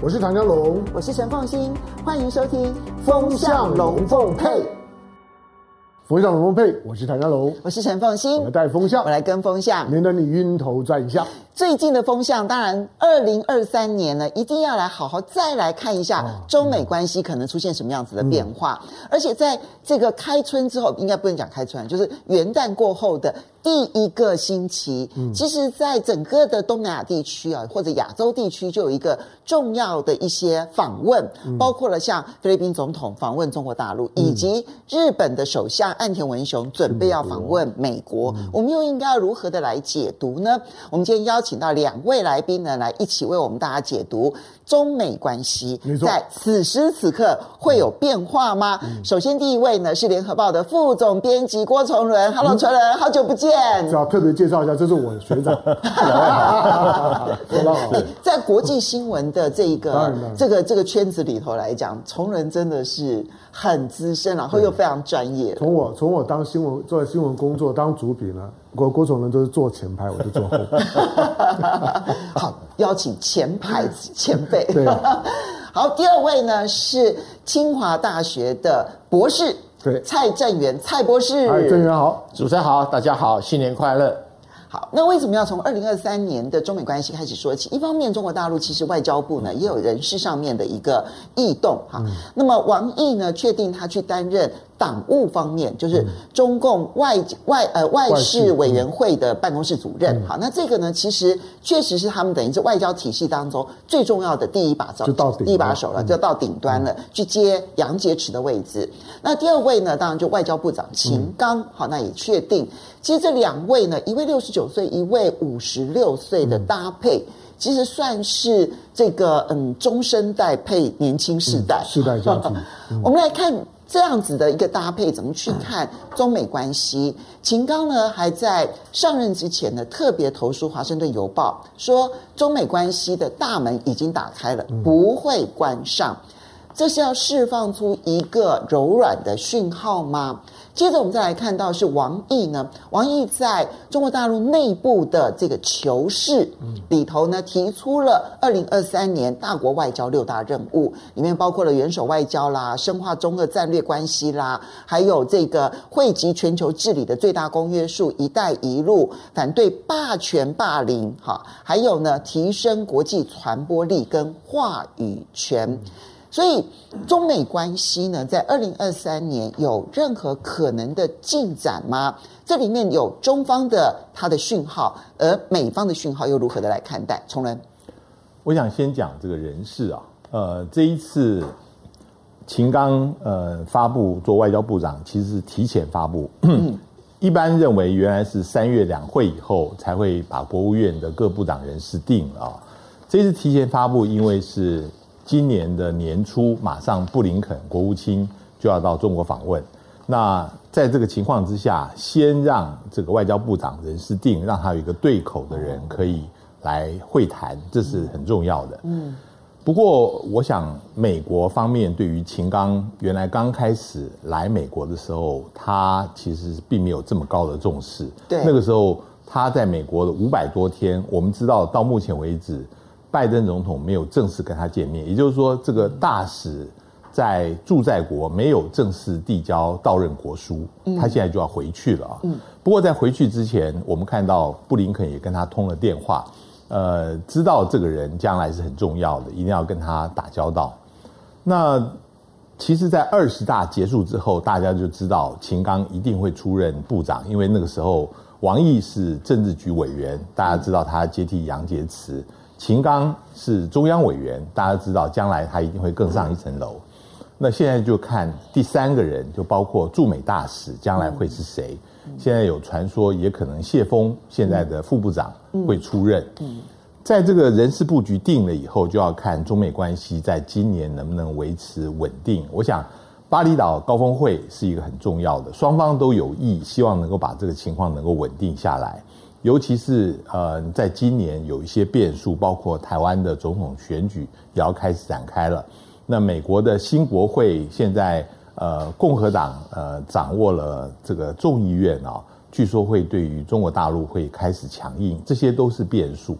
我是唐江龙，我是陈凤新，欢迎收听《风向龙凤配》。风向龙凤配，我是唐家龙，我是陈凤新，我来带风向，我来跟风向，免得你晕头转向。最近的风向，当然，二零二三年呢，一定要来好好再来看一下中美关系可能出现什么样子的变化。嗯、而且在这个开春之后，应该不能讲开春，就是元旦过后的第一个星期，嗯、其实，在整个的东南亚地区啊，或者亚洲地区，就有一个重要的一些访问，嗯、包括了像菲律宾总统访问中国大陆，以及日本的首相。岸田文雄准备要访问美国，嗯、我们又应该要如何的来解读呢？我们今天邀请到两位来宾呢，来一起为我们大家解读中美关系。在此时此刻会有变化吗？嗯、首先，第一位呢是联合报的副总编辑郭崇伦。Hello，崇伦，好久不见。要特别介绍一下，这是我的学长。在国际新闻的这一个这个这个圈子里头来讲，崇伦真的是很资深，然后又非常专业。从我从我当新闻做新闻工作当主笔呢，郭郭崇仁都是坐前排，我就坐后排。好，邀请前排前辈。对、啊。好，第二位呢是清华大学的博士，对，蔡正元，蔡博士。哎，正元好，主持人好，大家好，新年快乐。好，那为什么要从二零二三年的中美关系开始说起？一方面，中国大陆其实外交部呢也有人事上面的一个异动哈。嗯、那么王毅呢确定他去担任党务方面，就是中共外外呃外事委员会的办公室主任。嗯、好，那这个呢其实确实是他们等于是外交体系当中最重要的第一把手，就到第一把手了，就到顶端了，嗯、去接杨洁篪的位置。那第二位呢，当然就外交部长秦刚。嗯、好，那也确定。其实这两位呢，一位六十九岁，一位五十六岁的搭配，嗯、其实算是这个嗯中生代配年轻世代，世代交替。我们来看这样子的一个搭配，怎么去看中美关系？秦刚呢还在上任之前呢，特别投书《华盛顿邮报》，说中美关系的大门已经打开了，不会关上。这是要释放出一个柔软的讯号吗？接着我们再来看到是王毅呢，王毅在中国大陆内部的这个求是里头呢，提出了二零二三年大国外交六大任务，里面包括了元首外交啦、深化中俄战略关系啦，还有这个汇集全球治理的最大公约数“一带一路”，反对霸权霸凌，哈，还有呢，提升国际传播力跟话语权。所以，中美关系呢，在二零二三年有任何可能的进展吗？这里面有中方的他的讯号，而美方的讯号又如何的来看待？崇仁，我想先讲这个人事啊，呃，这一次秦刚呃发布做外交部长，其实是提前发布。嗯、一般认为原来是三月两会以后才会把国务院的各部长人事定了啊，这次提前发布，因为是。今年的年初，马上布林肯国务卿就要到中国访问。那在这个情况之下，先让这个外交部长人事定，让他有一个对口的人可以来会谈，这是很重要的。嗯。不过，我想美国方面对于秦刚原来刚开始来美国的时候，他其实并没有这么高的重视。对。那个时候他在美国的五百多天，我们知道到目前为止。拜登总统没有正式跟他见面，也就是说，这个大使在驻在国没有正式递交到任国书，他现在就要回去了啊。不过在回去之前，我们看到布林肯也跟他通了电话，呃，知道这个人将来是很重要的，一定要跟他打交道。那其实，在二十大结束之后，大家就知道秦刚一定会出任部长，因为那个时候王毅是政治局委员，大家知道他接替杨洁篪。秦刚是中央委员，大家知道将来他一定会更上一层楼。那现在就看第三个人，就包括驻美大使将来会是谁？现在有传说也可能谢峰现在的副部长会出任。在这个人事布局定了以后，就要看中美关系在今年能不能维持稳定。我想巴厘岛高峰会是一个很重要的，双方都有意希望能够把这个情况能够稳定下来。尤其是呃，在今年有一些变数，包括台湾的总统选举也要开始展开了。那美国的新国会现在呃，共和党呃掌握了这个众议院啊，据说会对于中国大陆会开始强硬，这些都是变数。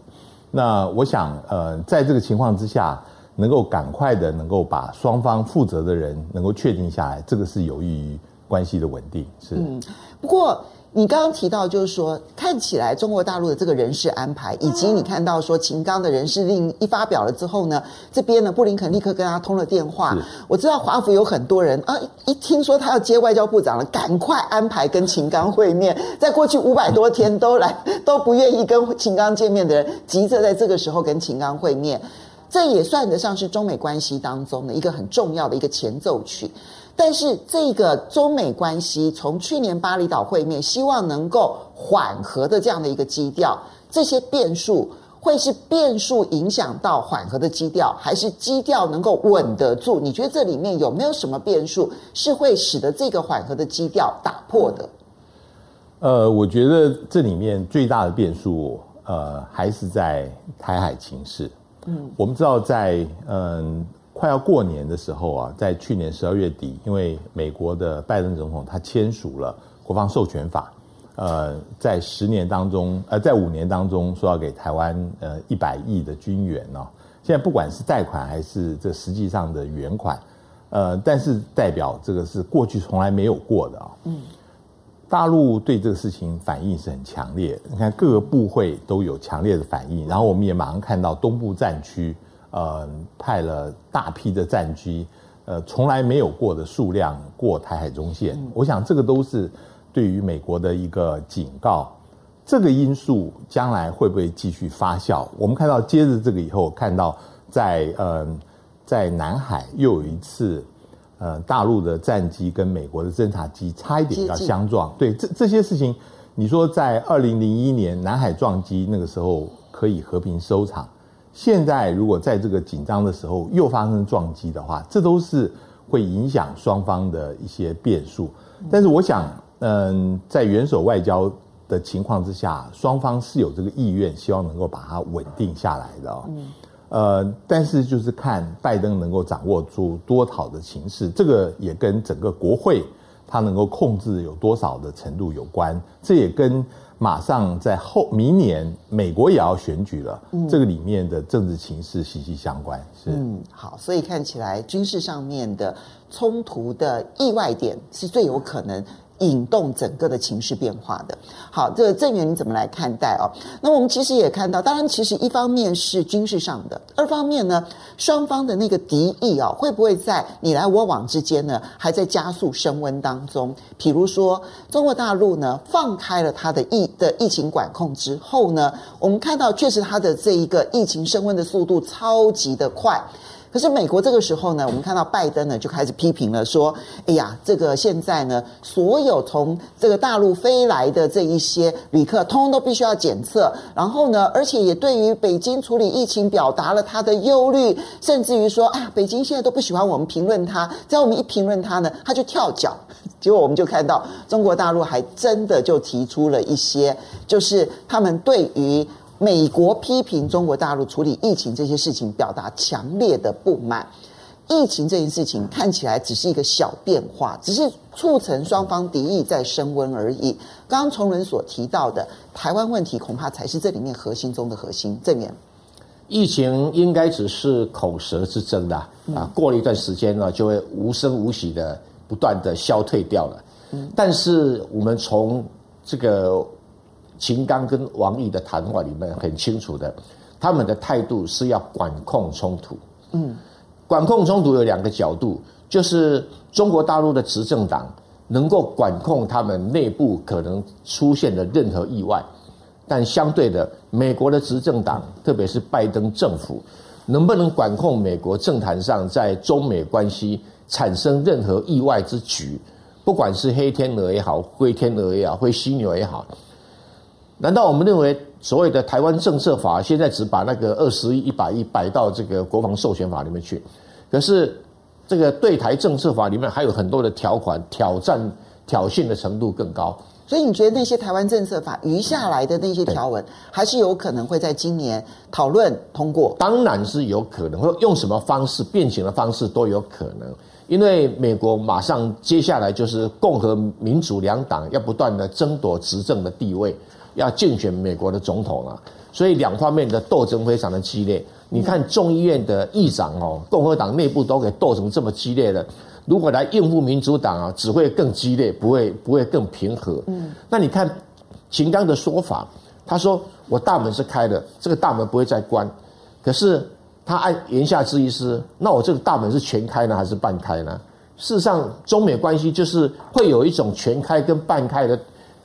那我想呃，在这个情况之下，能够赶快的能够把双方负责的人能够确定下来，这个是有益于关系的稳定。是，嗯，不过。你刚刚提到，就是说，看起来中国大陆的这个人事安排，以及你看到说秦刚的人事令一发表了之后呢，这边呢，布林肯立刻跟他通了电话。我知道华府有很多人啊，一听说他要接外交部长了，赶快安排跟秦刚会面。在过去五百多天都来都不愿意跟秦刚见面的人，急着在这个时候跟秦刚会面，这也算得上是中美关系当中的一个很重要的一个前奏曲。但是这个中美关系从去年巴厘岛会面，希望能够缓和的这样的一个基调，这些变数会是变数影响到缓和的基调，还是基调能够稳得住？你觉得这里面有没有什么变数是会使得这个缓和的基调打破的？呃，我觉得这里面最大的变数，呃，还是在台海情势。嗯，我们知道在嗯。快要过年的时候啊，在去年十二月底，因为美国的拜登总统他签署了国防授权法，呃，在十年当中，呃，在五年当中说要给台湾呃一百亿的军援呢。现在不管是贷款还是这实际上的援款，呃，但是代表这个是过去从来没有过的啊。嗯，大陆对这个事情反应是很强烈，你看各个部会都有强烈的反应，然后我们也马上看到东部战区。呃，派了大批的战机，呃，从来没有过的数量过台海中线。我想这个都是对于美国的一个警告。这个因素将来会不会继续发酵？我们看到接着这个以后，看到在呃在南海又有一次呃大陆的战机跟美国的侦察机差一点要相撞。对，这这些事情，你说在二零零一年南海撞击那个时候可以和平收场。现在如果在这个紧张的时候又发生撞击的话，这都是会影响双方的一些变数。但是我想，嗯，在元首外交的情况之下，双方是有这个意愿，希望能够把它稳定下来的哦。呃，但是就是看拜登能够掌握住多少的形势，这个也跟整个国会他能够控制有多少的程度有关。这也跟。马上在后明年，美国也要选举了，嗯，这个里面的政治情势息息相关。是，嗯，好，所以看起来军事上面的冲突的意外点是最有可能。引动整个的情势变化的。好，这个政源你怎么来看待哦？那我们其实也看到，当然，其实一方面是军事上的，二方面呢，双方的那个敌意啊，会不会在你来我往之间呢，还在加速升温当中？比如说，中国大陆呢，放开了它的疫的疫情管控之后呢，我们看到确实它的这一个疫情升温的速度超级的快。可是美国这个时候呢，我们看到拜登呢就开始批评了，说：“哎呀，这个现在呢，所有从这个大陆飞来的这一些旅客，通通都必须要检测。然后呢，而且也对于北京处理疫情表达了他的忧虑，甚至于说啊，北京现在都不喜欢我们评论他，只要我们一评论他呢，他就跳脚。结果我们就看到中国大陆还真的就提出了一些，就是他们对于。”美国批评中国大陆处理疫情这些事情，表达强烈的不满。疫情这件事情看起来只是一个小变化，只是促成双方敌意在升温而已。刚刚崇伦所提到的台湾问题，恐怕才是这里面核心中的核心。政源，疫情应该只是口舌之争的啊，过了一段时间呢，就会无声无息的不断的消退掉了。但是我们从这个。秦刚跟王毅的谈话里面很清楚的，他们的态度是要管控冲突。嗯，管控冲突有两个角度，就是中国大陆的执政党能够管控他们内部可能出现的任何意外，但相对的，美国的执政党，特别是拜登政府，能不能管控美国政坛上在中美关系产生任何意外之举，不管是黑天鹅也好，灰天鹅也好，灰犀牛也好。难道我们认为所谓的台湾政策法现在只把那个二十亿、一百亿摆到这个国防授权法里面去？可是这个对台政策法里面还有很多的条款，挑战挑衅的程度更高。所以你觉得那些台湾政策法余下来的那些条文，还是有可能会在今年讨论通过？当然是有可能，会用什么方式、变形的方式都有可能。因为美国马上接下来就是共和民主两党要不断的争夺执政的地位。要竞选美国的总统了，所以两方面的斗争非常的激烈。你看众议院的议长哦，共和党内部都给斗成这么激烈了，如果来应付民主党啊，只会更激烈，不会不会更平和。嗯，那你看秦刚的说法，他说我大门是开的，这个大门不会再关，可是他按言下之意是，那我这个大门是全开呢，还是半开呢？事实上，中美关系就是会有一种全开跟半开的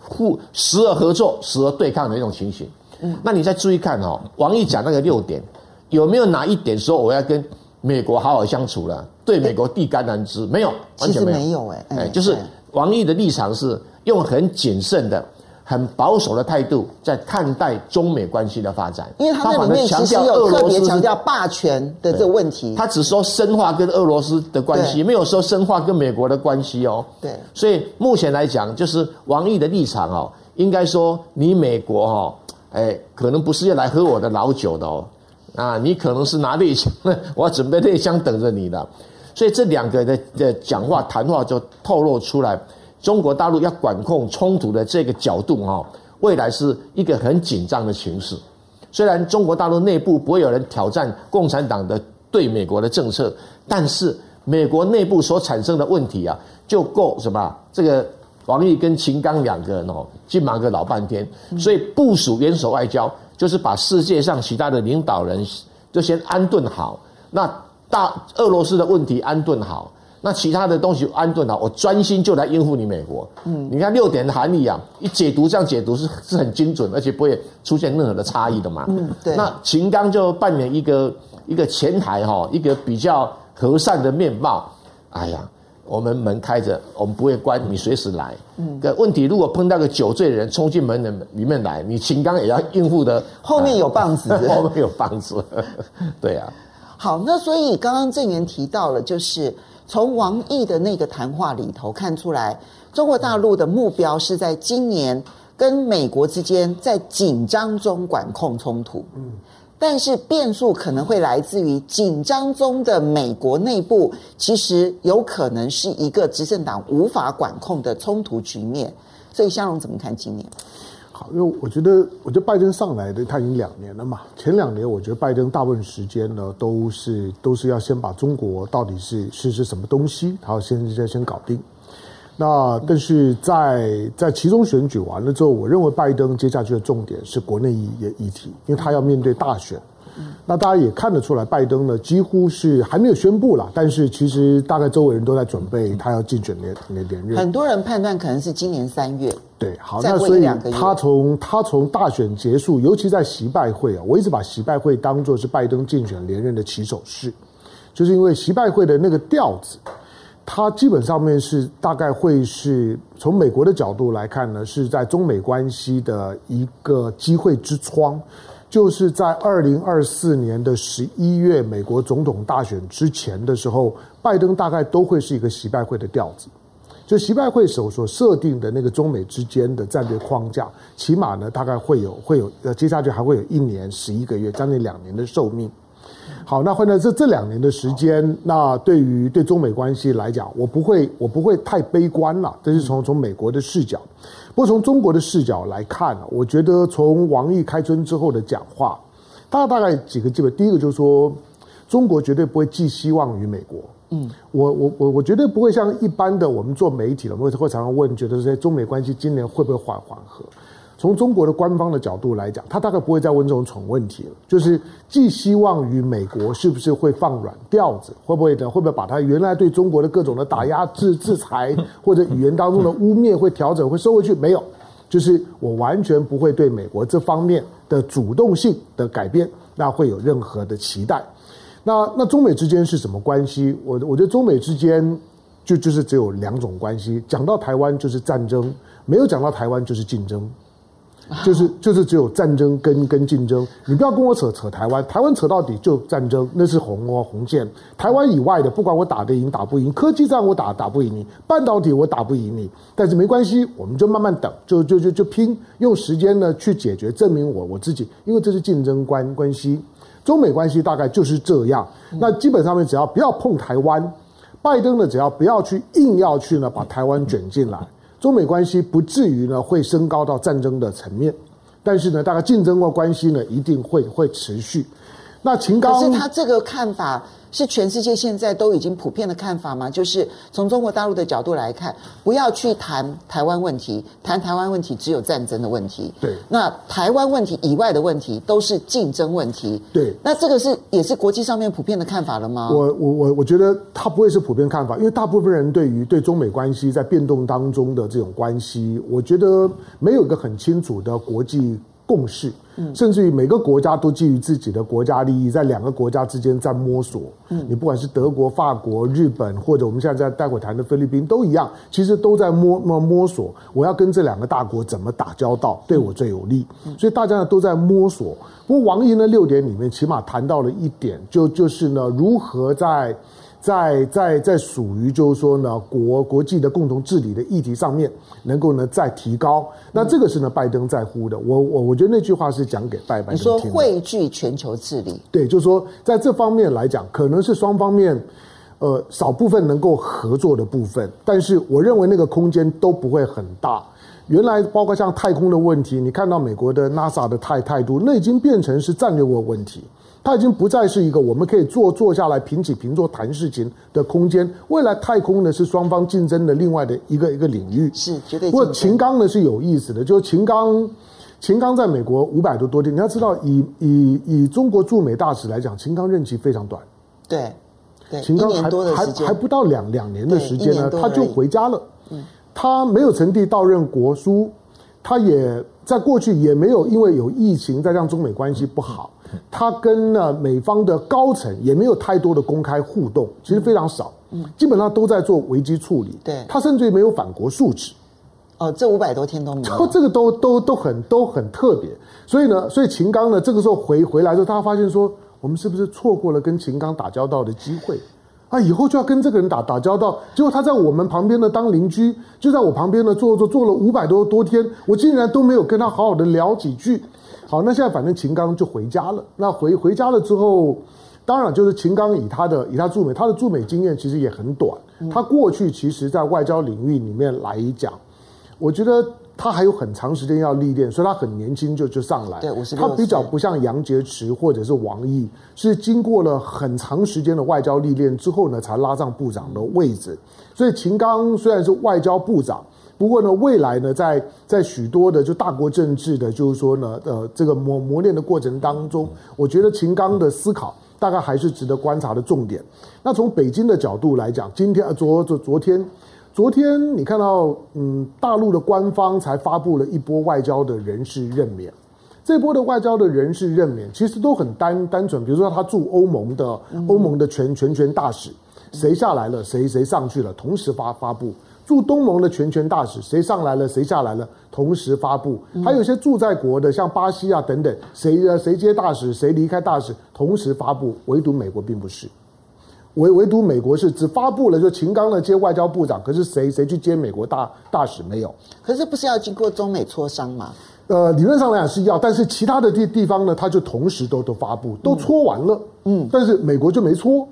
互时而合作、时而对抗的一种情形。嗯，那你再注意看哦，王毅讲那个六点。有没有哪一点说我要跟美国好好相处了？对美国递橄榄枝没有，完全没有。没有哎，哎，就是王毅的立场是用很谨慎的、很保守的态度在看待中美关系的发展。因为他在里面其实有特别强调霸权的这个问题。他只说深化跟俄罗斯的关系，没有说深化跟美国的关系哦。对，所以目前来讲，就是王毅的立场哦，应该说你美国哦，哎，可能不是要来喝我的老酒的哦。啊，你可能是拿猎枪，我要准备猎枪等着你的，所以这两个的的讲话谈话就透露出来，中国大陆要管控冲突的这个角度哈，未来是一个很紧张的形势。虽然中国大陆内部不会有人挑战共产党的对美国的政策，但是美国内部所产生的问题啊，就够什么？这个王毅跟秦刚两个人哦，去忙个老半天，所以部署元首外交。就是把世界上其他的领导人就先安顿好，那大俄罗斯的问题安顿好，那其他的东西安顿好，我专心就来应付你美国。嗯，你看六点的含义啊，一解读这样解读是是很精准，而且不会出现任何的差异的嘛。嗯，对。那秦刚就扮演一个一个前台哈，一个比较和善的面貌。哎呀。我们门开着，我们不会关，你随时来。嗯，个问题如果碰到个酒醉的人冲进门的里面来，你秦刚也要应付的。后面有棒子，后面有棒子。对啊。好，那所以刚刚郑源提到了，就是从王毅的那个谈话里头看出来，中国大陆的目标是在今年跟美国之间在紧张中管控冲突。嗯。但是变数可能会来自于紧张中的美国内部，其实有可能是一个执政党无法管控的冲突局面。所以香龙怎么看今年？好，因为我觉得，我觉得拜登上来的他已经两年了嘛。前两年我觉得拜登大部分时间呢都是都是要先把中国到底是是是什么东西，他要先先先搞定。那但是在在其中选举完了之后，我认为拜登接下去的重点是国内议议题，因为他要面对大选。那大家也看得出来，拜登呢几乎是还没有宣布了，但是其实大概周围人都在准备他要竞选连连连任。很多人判断可能是今年三月。对，好，那所以他从他从大选结束，尤其在习拜会啊，我一直把习拜会当做是拜登竞选连任的起手式，就是因为习拜会的那个调子。它基本上面是大概会是从美国的角度来看呢，是在中美关系的一个机会之窗，就是在二零二四年的十一月美国总统大选之前的时候，拜登大概都会是一个习拜会的调子，就习拜会所所设定的那个中美之间的战略框架，起码呢大概会有会有呃接下去还会有一年十一个月，将近两年的寿命。好，那换在这这两年的时间，那对于对中美关系来讲，我不会我不会太悲观了。这是从从美国的视角，不过从中国的视角来看，我觉得从王毅开春之后的讲话，他大概几个基本，第一个就是说，中国绝对不会寄希望于美国。嗯，我我我我绝对不会像一般的我们做媒体的，我们会常常问，觉得说中美关系今年会不会缓缓和？从中国的官方的角度来讲，他大概不会再问这种蠢问题了。就是寄希望于美国是不是会放软调子，会不会的，会不会把他原来对中国的各种的打压、制制裁 或者语言当中的污蔑会调整、会收回去？没有，就是我完全不会对美国这方面的主动性的改变，那会有任何的期待。那那中美之间是什么关系？我我觉得中美之间就就是只有两种关系。讲到台湾就是战争，没有讲到台湾就是竞争。就是就是只有战争跟跟竞争，你不要跟我扯扯台湾，台湾扯到底就战争，那是红哦红线。台湾以外的，不管我打得赢打不赢，科技战我打打不赢你，半导体我打不赢你，但是没关系，我们就慢慢等，就就就就拼，用时间呢去解决，证明我我自己，因为这是竞争关关系。中美关系大概就是这样。那基本上面只要不要碰台湾，拜登呢只要不要去硬要去呢把台湾卷进来。中美关系不至于呢会升高到战争的层面，但是呢，大概竞争过关系呢一定会会持续。那秦刚，可是他这个看法。是全世界现在都已经普遍的看法吗？就是从中国大陆的角度来看，不要去谈台湾问题，谈台湾问题只有战争的问题。对，那台湾问题以外的问题都是竞争问题。对，那这个是也是国际上面普遍的看法了吗？我我我我觉得它不会是普遍看法，因为大部分人对于对中美关系在变动当中的这种关系，我觉得没有一个很清楚的国际共识。甚至于每个国家都基于自己的国家利益，在两个国家之间在摸索。嗯，你不管是德国、法国、日本，或者我们现在在待会谈的菲律宾，都一样，其实都在摸摸摸索。我要跟这两个大国怎么打交道，对我最有利。所以大家呢都在摸索。不过王毅呢六点里面起码谈到了一点，就就是呢如何在。在在在属于就是说呢，国国际的共同治理的议题上面，能够呢再提高，那这个是呢拜登在乎的。我我我觉得那句话是讲给拜登。你说汇聚全球治理，对，就是说在这方面来讲，可能是双方面，呃，少部分能够合作的部分，但是我认为那个空间都不会很大。原来包括像太空的问题，你看到美国的 NASA 的态态度，那已经变成是战略问问题。它已经不再是一个我们可以坐坐下来平起平坐谈事情的空间。未来太空呢是双方竞争的另外的一个一个领域。是绝对。不过秦刚呢是有意思的，就是秦刚，秦刚在美国五百多多天，你要知道以，以以以中国驻美大使来讲，秦刚任期非常短。对，对，秦刚还还还不到两两年的时间呢，他就回家了。嗯，他没有成帝到任国书，他也在过去也没有因为有疫情再让中美关系不好。他跟呢美方的高层也没有太多的公开互动，其实非常少，嗯，基本上都在做危机处理。对，他甚至于没有反国素质。哦，这五百多天都没有。这个都都都很都很特别。所以呢，所以秦刚呢，这个时候回回来之后，他发现说，我们是不是错过了跟秦刚打交道的机会？啊，以后就要跟这个人打打交道。结果他在我们旁边呢当邻居，就在我旁边呢坐坐坐了五百多多天，我竟然都没有跟他好好的聊几句。好，那现在反正秦刚就回家了。那回回家了之后，当然就是秦刚以他的以他驻美，他的驻美经验其实也很短。他过去其实在外交领域里面来讲，我觉得他还有很长时间要历练，所以他很年轻就就上来。对，他比较不像杨洁篪或者是王毅，是经过了很长时间的外交历练之后呢，才拉上部长的位置。所以秦刚虽然是外交部长。不过呢，未来呢，在在许多的就大国政治的，就是说呢，呃，这个磨磨练的过程当中，我觉得秦刚的思考大概还是值得观察的重点。那从北京的角度来讲，今天昨昨昨天，昨天你看到，嗯，大陆的官方才发布了一波外交的人事任免，这波的外交的人事任免其实都很单单纯，比如说他驻欧盟的欧盟的全全权大使，谁下来了，谁谁上去了，同时发发布。驻东盟的全权大使，谁上来了，谁下来了，同时发布。还有一些驻在国的，像巴西啊等等，谁呃谁接大使，谁离开大使，同时发布。唯独美国并不是，唯唯独美国是只发布了，就秦刚呢接外交部长，可是谁谁去接美国大大使没有？可是不是要经过中美磋商吗？呃，理论上来讲是要，但是其他的地地方呢，他就同时都都发布，都搓完了。嗯，但是美国就没搓。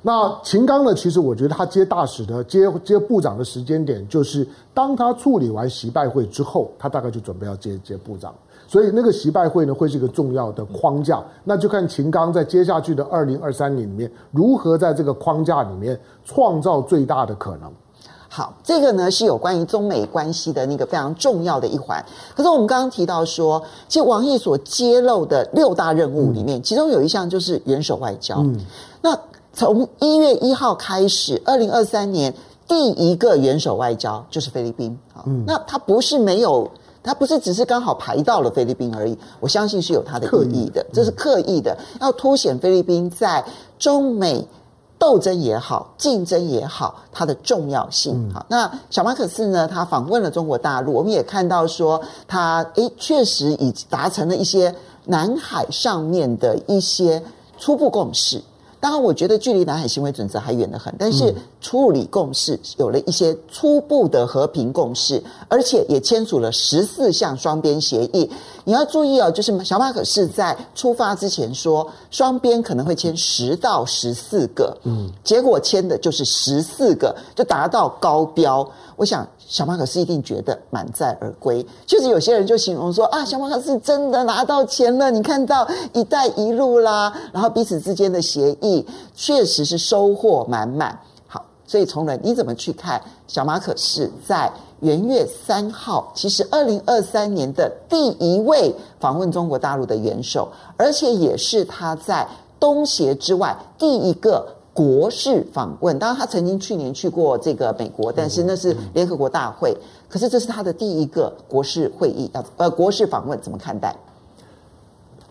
那秦刚呢？其实我觉得他接大使的、接接部长的时间点，就是当他处理完习拜会之后，他大概就准备要接接部长。所以那个习拜会呢，会是一个重要的框架。那就看秦刚在接下去的二零二三年里面，如何在这个框架里面创造最大的可能。好，这个呢是有关于中美关系的那个非常重要的一环。可是我们刚刚提到说，其实王毅所揭露的六大任务里面，嗯、其中有一项就是元首外交。嗯，那。从一月一号开始，二零二三年第一个元首外交就是菲律宾。嗯，那他不是没有，他不是只是刚好排到了菲律宾而已。我相信是有他的意义的，这是刻意的，要凸显菲律宾在中美斗争也好、竞争也好，它的重要性。好，那小马可斯呢，他访问了中国大陆，我们也看到说他，他诶确实已达成了一些南海上面的一些初步共识。当然，我觉得距离南海行为准则还远得很，但是处理共识有了一些初步的和平共识，而且也签署了十四项双边协议。你要注意哦，就是小马可是在出发之前说，双边可能会签十到十四个，嗯，结果签的就是十四个，就达到高标。我想小马可是一定觉得满载而归。就是有些人就形容说啊，小马可是真的拿到钱了，你看到“一带一路”啦，然后彼此之间的协议确实是收获满满。好，所以从人你怎么去看小马可是在元月三号，其实二零二三年的第一位访问中国大陆的元首，而且也是他在东协之外第一个。国事访问，当然他曾经去年去过这个美国，但是那是联合国大会。可是这是他的第一个国事会议，要呃国事访问，怎么看待？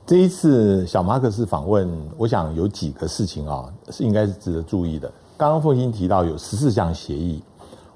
这一次小马克思访问，我想有几个事情啊，是应该是值得注意的。刚刚凤馨提到有十四项协议，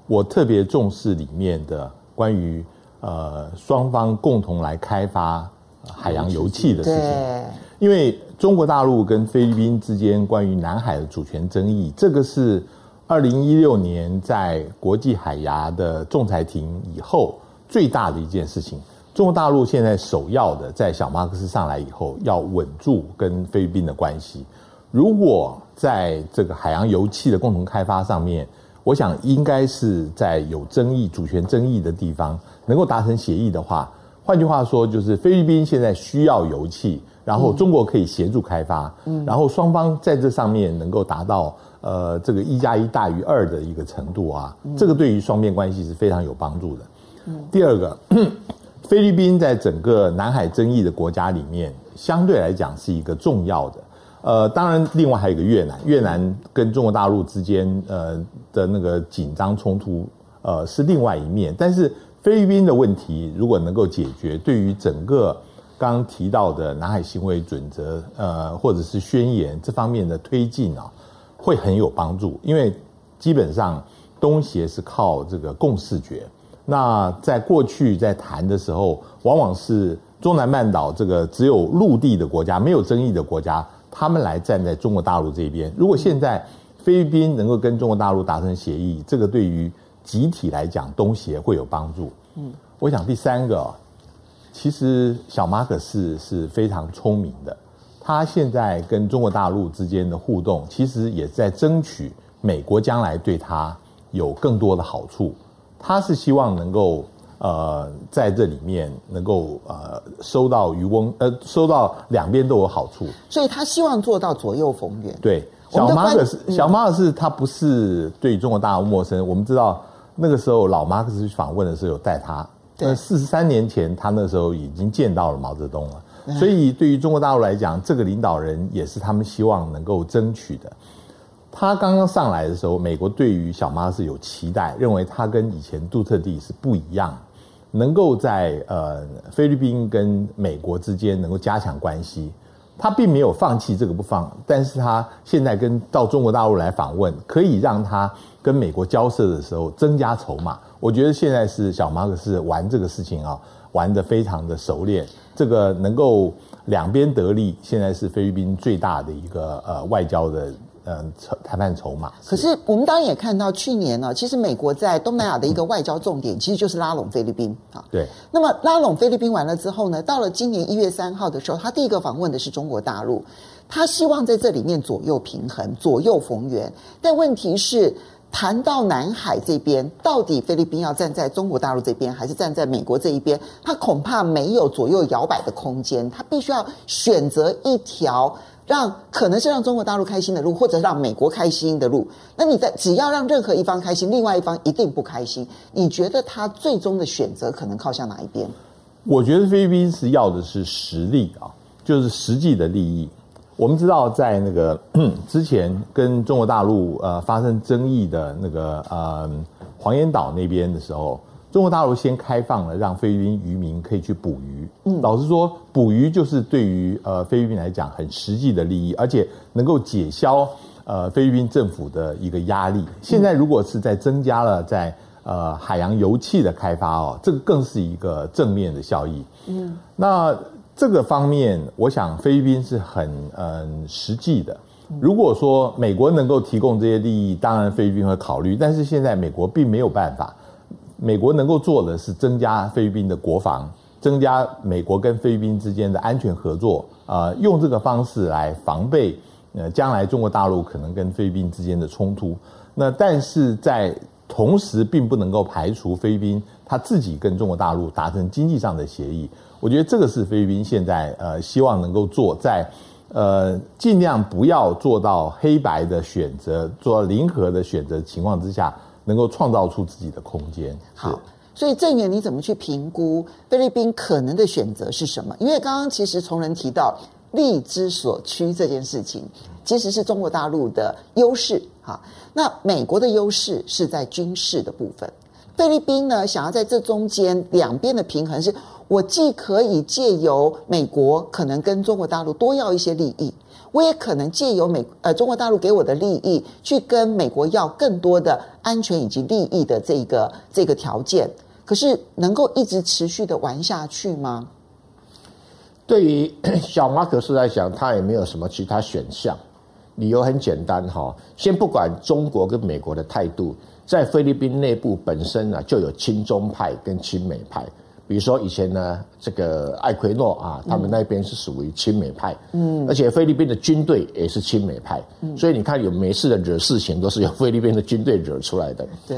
我特别重视里面的关于呃双方共同来开发海洋油气的事情，因为。中国大陆跟菲律宾之间关于南海的主权争议，这个是二零一六年在国际海牙的仲裁庭以后最大的一件事情。中国大陆现在首要的在小马克思上来以后，要稳住跟菲律宾的关系。如果在这个海洋油气的共同开发上面，我想应该是在有争议、主权争议的地方能够达成协议的话，换句话说，就是菲律宾现在需要油气。然后中国可以协助开发，嗯，然后双方在这上面能够达到呃这个一加一大于二的一个程度啊，嗯，这个对于双边关系是非常有帮助的。嗯，第二个，菲律宾在整个南海争议的国家里面，相对来讲是一个重要的。呃，当然另外还有一个越南，越南跟中国大陆之间呃的那个紧张冲突呃是另外一面，但是菲律宾的问题如果能够解决，对于整个。刚刚提到的南海行为准则，呃，或者是宣言这方面的推进啊，会很有帮助。因为基本上东协是靠这个共视觉。那在过去在谈的时候，往往是中南半岛这个只有陆地的国家，没有争议的国家，他们来站在中国大陆这边。如果现在菲律宾能够跟中国大陆达成协议，这个对于集体来讲，东协会有帮助。嗯，我想第三个。其实小马可是是非常聪明的，他现在跟中国大陆之间的互动，其实也在争取美国将来对他有更多的好处。他是希望能够呃在这里面能够呃收到渔翁呃收到两边都有好处，所以他希望做到左右逢源。对，小马可仕小马可是他不是对中国大陆陌生，我们知道那个时候老马克思去访问的时候有带他。那四十三年前，他那时候已经见到了毛泽东了，所以对于中国大陆来讲，这个领导人也是他们希望能够争取的。他刚刚上来的时候，美国对于小马是有期待，认为他跟以前杜特地是不一样，能够在呃菲律宾跟美国之间能够加强关系。他并没有放弃这个不放，但是他现在跟到中国大陆来访问，可以让他跟美国交涉的时候增加筹码。我觉得现在是小马可仕玩这个事情啊，玩的非常的熟练。这个能够两边得利，现在是菲律宾最大的一个呃外交的呃谈判筹码。可是我们当然也看到，去年呢，其实美国在东南亚的一个外交重点，其实就是拉拢菲律宾啊。对。那么拉拢菲律宾完了之后呢，到了今年一月三号的时候，他第一个访问的是中国大陆，他希望在这里面左右平衡，左右逢源。但问题是。谈到南海这边，到底菲律宾要站在中国大陆这边，还是站在美国这一边？他恐怕没有左右摇摆的空间，他必须要选择一条让可能是让中国大陆开心的路，或者让美国开心的路。那你在只要让任何一方开心，另外一方一定不开心。你觉得他最终的选择可能靠向哪一边？我觉得菲律宾是要的是实力啊，就是实际的利益。我们知道，在那个 之前跟中国大陆呃发生争议的那个呃黄岩岛那边的时候，中国大陆先开放了，让菲律宾渔民可以去捕鱼。嗯，老实说，捕鱼就是对于呃菲律宾来讲很实际的利益，而且能够解消呃菲律宾政府的一个压力。现在如果是在增加了在呃海洋油气的开发哦，这个更是一个正面的效益。嗯，那。这个方面，我想菲律宾是很嗯实际的。如果说美国能够提供这些利益，当然菲律宾会考虑。但是现在美国并没有办法，美国能够做的是增加菲律宾的国防，增加美国跟菲律宾之间的安全合作，呃，用这个方式来防备呃将来中国大陆可能跟菲律宾之间的冲突。那但是在同时并不能够排除菲律宾他自己跟中国大陆达成经济上的协议。我觉得这个是菲律宾现在呃希望能够做在呃尽量不要做到黑白的选择，做零和的选择情况之下，能够创造出自己的空间。好。所以郑源，你怎么去评估菲律宾可能的选择是什么？因为刚刚其实从人提到利之所趋这件事情，其实是中国大陆的优势哈。那美国的优势是在军事的部分，菲律宾呢想要在这中间两边的平衡是，我既可以借由美国可能跟中国大陆多要一些利益。我也可能借由美呃中国大陆给我的利益，去跟美国要更多的安全以及利益的这个这个条件，可是能够一直持续的玩下去吗？对于 小马可斯来讲，他也没有什么其他选项，理由很简单哈，先不管中国跟美国的态度，在菲律宾内部本身呢就有亲中派跟亲美派。比如说以前呢，这个艾奎诺啊，他们那边是属于亲美派，嗯，而且菲律宾的军队也是亲美派，嗯，所以你看有每次的惹事情都是由菲律宾的军队惹出来的，对。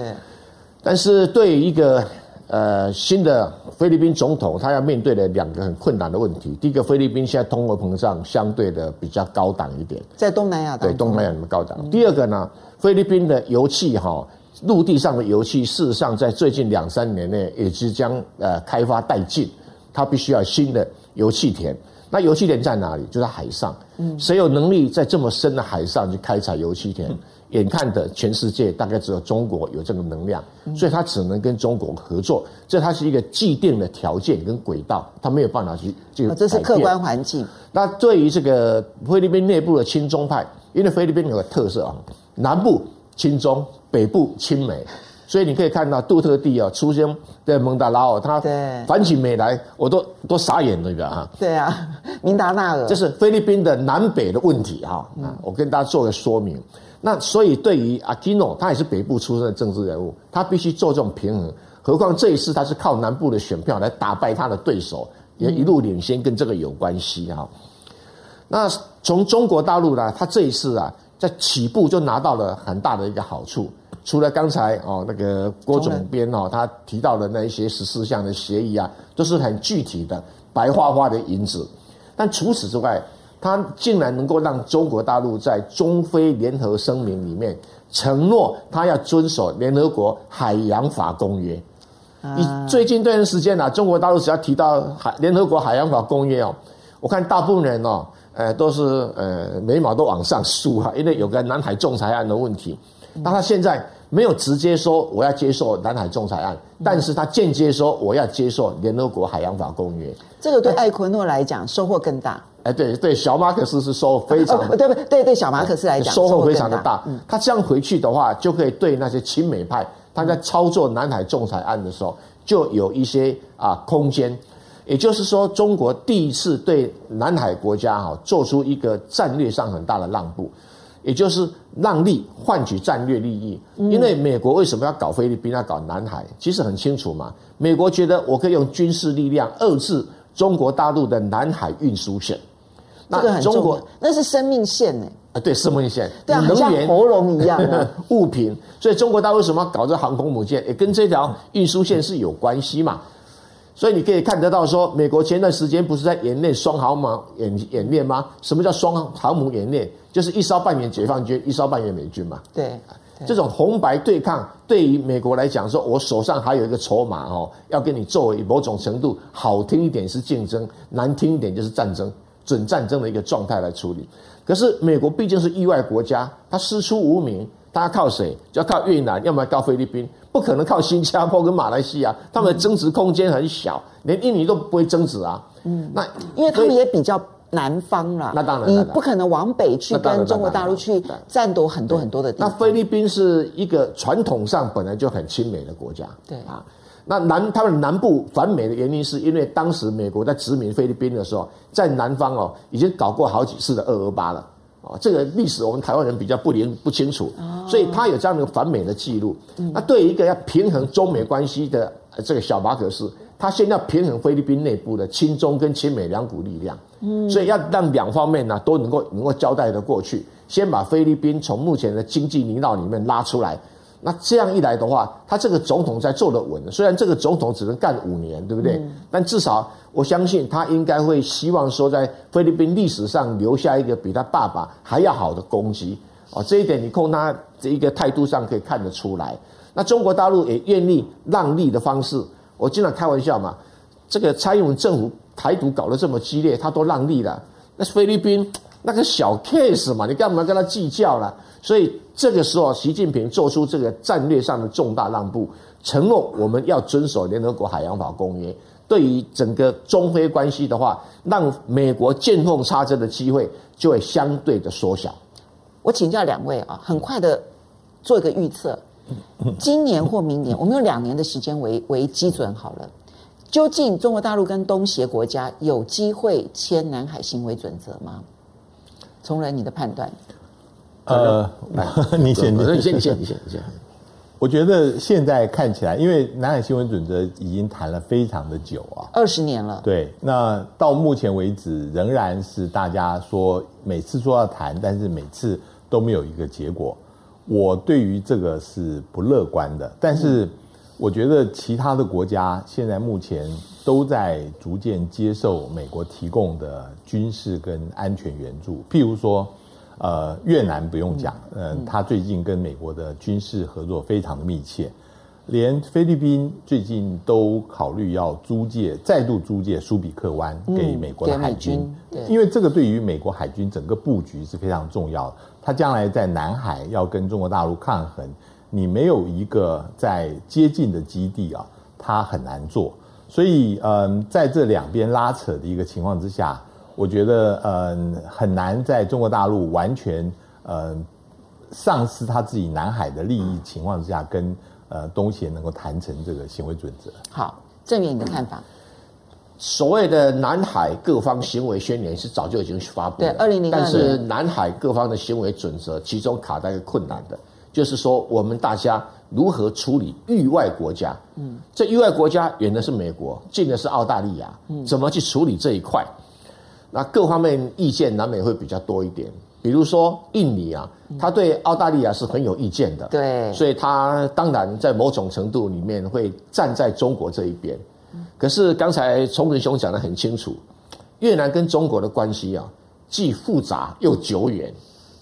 但是对于一个呃新的菲律宾总统，他要面对的两个很困难的问题，第一个，菲律宾现在通货膨胀相对的比较高档一点，在东南亚，对东南亚那么高档。第二个呢，菲律宾的油气哈。陆地上的油气，事实上在最近两三年内也即将呃开发殆尽，它必须要新的油气田。那油气田在哪里？就在海上。嗯，谁有能力在这么深的海上去开采油气田？嗯、眼看的全世界大概只有中国有这个能量，嗯、所以它只能跟中国合作。这它是一个既定的条件跟轨道，它没有办法去就、哦、这是客观环境。那对于这个菲律宾内部的亲中派，因为菲律宾有个特色啊，南部亲中。北部亲美，所以你可以看到杜特地啊出生在蒙达拉尔，他反起美来，我都都傻眼了，对吧？哈，对啊，明达纳尔，这是菲律宾的南北的问题哈。嗯，我跟大家做个说明。那所以对于阿基诺，他也是北部出身的政治人物，他必须做这种平衡。何况这一次他是靠南部的选票来打败他的对手，也一路领先，跟这个有关系哈。那从中国大陆呢，他这一次啊，在起步就拿到了很大的一个好处。除了刚才哦那个郭总编哦他提到的那一些十四项的协议啊，都是很具体的白花花的银子。但除此之外，他竟然能够让中国大陆在中非联合声明里面承诺他要遵守联合国海洋法公约。你最近这段时间啊，中国大陆只要提到海联合国海洋法公约哦，我看大部分人哦，呃都是呃眉毛都往上竖哈，因为有个南海仲裁案的问题。那他现在没有直接说我要接受南海仲裁案，但是他间接说我要接受联合国海洋法公约。这个对艾奎诺来讲收获更大。哎，对对，小马可斯是收获非常的，对不对？对对，小马可斯来讲收获非常的大。他这样回去的话，就可以对那些亲美派，他在操作南海仲裁案的时候，就有一些啊空间。也就是说，中国第一次对南海国家哈做出一个战略上很大的让步。也就是让利换取战略利益，因为美国为什么要搞菲律宾，要搞南海？其实很清楚嘛。美国觉得我可以用军事力量遏制中国大陆的南海运输线。那中国那是生命线呢？啊，对，生命线，对啊，像喉咙一样 物品。所以中国大陆为什么要搞这航空母舰？也跟这条运输线是有关系嘛。所以你可以看得到，说美国前段时间不是在演练双航母演演练吗？什么叫双航母演练？就是一艘扮演解放军，一艘扮演美军嘛。对，对这种红白对抗，对于美国来讲，说我手上还有一个筹码哦，要跟你作为某种程度好听一点是竞争，难听一点就是战争，准战争的一个状态来处理。可是美国毕竟是域外国家，它师出无名，它要靠谁？就要靠越南，要么靠菲律宾。不可能靠新加坡跟马来西亚，他们的增值空间很小，连印尼都不会增值啊。嗯，那因为他们也比较南方啦。那当然，你不可能往北去跟中国大陆去占夺很多很多的地方。那菲律宾是一个传统上本来就很亲美的国家。对啊，那南他们南部反美的原因，是因为当时美国在殖民菲律宾的时候，在南方哦已经搞过好几次的二二八了。啊，这个历史我们台湾人比较不灵不清楚，所以他有这样的反美的记录。那对于一个要平衡中美关系的这个小马可斯，他现在要平衡菲律宾内部的亲中跟亲美两股力量，所以要让两方面呢都能够能够交代的过去，先把菲律宾从目前的经济泥淖里面拉出来。那这样一来的话，他这个总统在做得稳，虽然这个总统只能干五年，对不对？嗯、但至少我相信他应该会希望说，在菲律宾历史上留下一个比他爸爸还要好的功绩哦。这一点你从他这一个态度上可以看得出来。那中国大陆也愿意让利的方式，我经常开玩笑嘛，这个蔡英文政府台独搞得这么激烈，他都让利了，那菲律宾那个小 case 嘛，你干嘛跟他计较了？所以这个时候，习近平做出这个战略上的重大让步，承诺我们要遵守联合国海洋法公约。对于整个中非关系的话，让美国见缝插针的机会就会相对的缩小。我请教两位啊，很快的做一个预测，今年或明年，我们用两年的时间为为基准好了。究竟中国大陆跟东协国家有机会签南海行为准则吗？从仁，你的判断？呃，你先，你先，你先，你先，你先。我觉得现在看起来，因为南海新闻准则已经谈了非常的久啊，二十年了。对，那到目前为止，仍然是大家说每次说要谈，但是每次都没有一个结果。我对于这个是不乐观的，但是我觉得其他的国家现在目前都在逐渐接受美国提供的军事跟安全援助，譬如说。呃，越南不用讲，嗯，他最近跟美国的军事合作非常的密切，连菲律宾最近都考虑要租借，再度租借苏比克湾给美国的海军，因为这个对于美国海军整个布局是非常重要的。他将来在南海要跟中国大陆抗衡，你没有一个在接近的基地啊，他很难做。所以，嗯，在这两边拉扯的一个情况之下。我觉得，嗯，很难在中国大陆完全，嗯，丧失他自己南海的利益情况之下，跟呃东协能够谈成这个行为准则。好，正面你的看法？所谓的南海各方行为宣言是早就已经发布了，对，二零零二年。但是南海各方的行为准则，其中卡在一个困难的，就是说我们大家如何处理域外国家？嗯，这域外国家远的是美国，近的是澳大利亚，嗯，怎么去处理这一块？那各方面意见难免会比较多一点，比如说印尼啊，他对澳大利亚是很有意见的，对，所以他当然在某种程度里面会站在中国这一边。可是刚才崇仁兄讲得很清楚，越南跟中国的关系啊，既复杂又久远，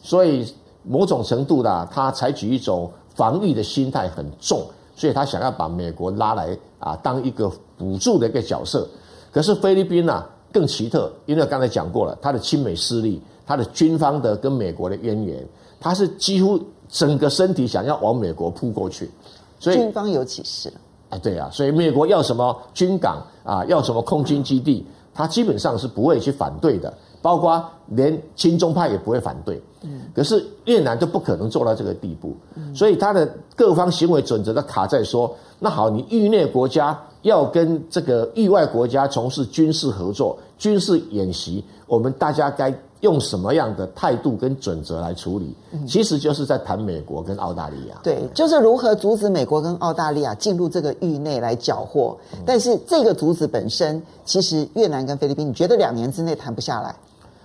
所以某种程度的他采取一种防御的心态很重，所以他想要把美国拉来啊当一个辅助的一个角色。可是菲律宾呢？更奇特，因为刚才讲过了，他的亲美势力，他的军方的跟美国的渊源，他是几乎整个身体想要往美国扑过去，所以军方有起势啊，对啊，所以美国要什么军港啊，要什么空军基地，他基本上是不会去反对的，包括连亲中派也不会反对。嗯，可是越南就不可能做到这个地步，所以他的各方行为准则都卡在说，那好，你域内国家。要跟这个域外国家从事军事合作、军事演习，我们大家该用什么样的态度跟准则来处理？其实就是在谈美国跟澳大利亚。对，就是如何阻止美国跟澳大利亚进入这个域内来缴获。但是这个阻止本身，其实越南跟菲律宾，你觉得两年之内谈不下来？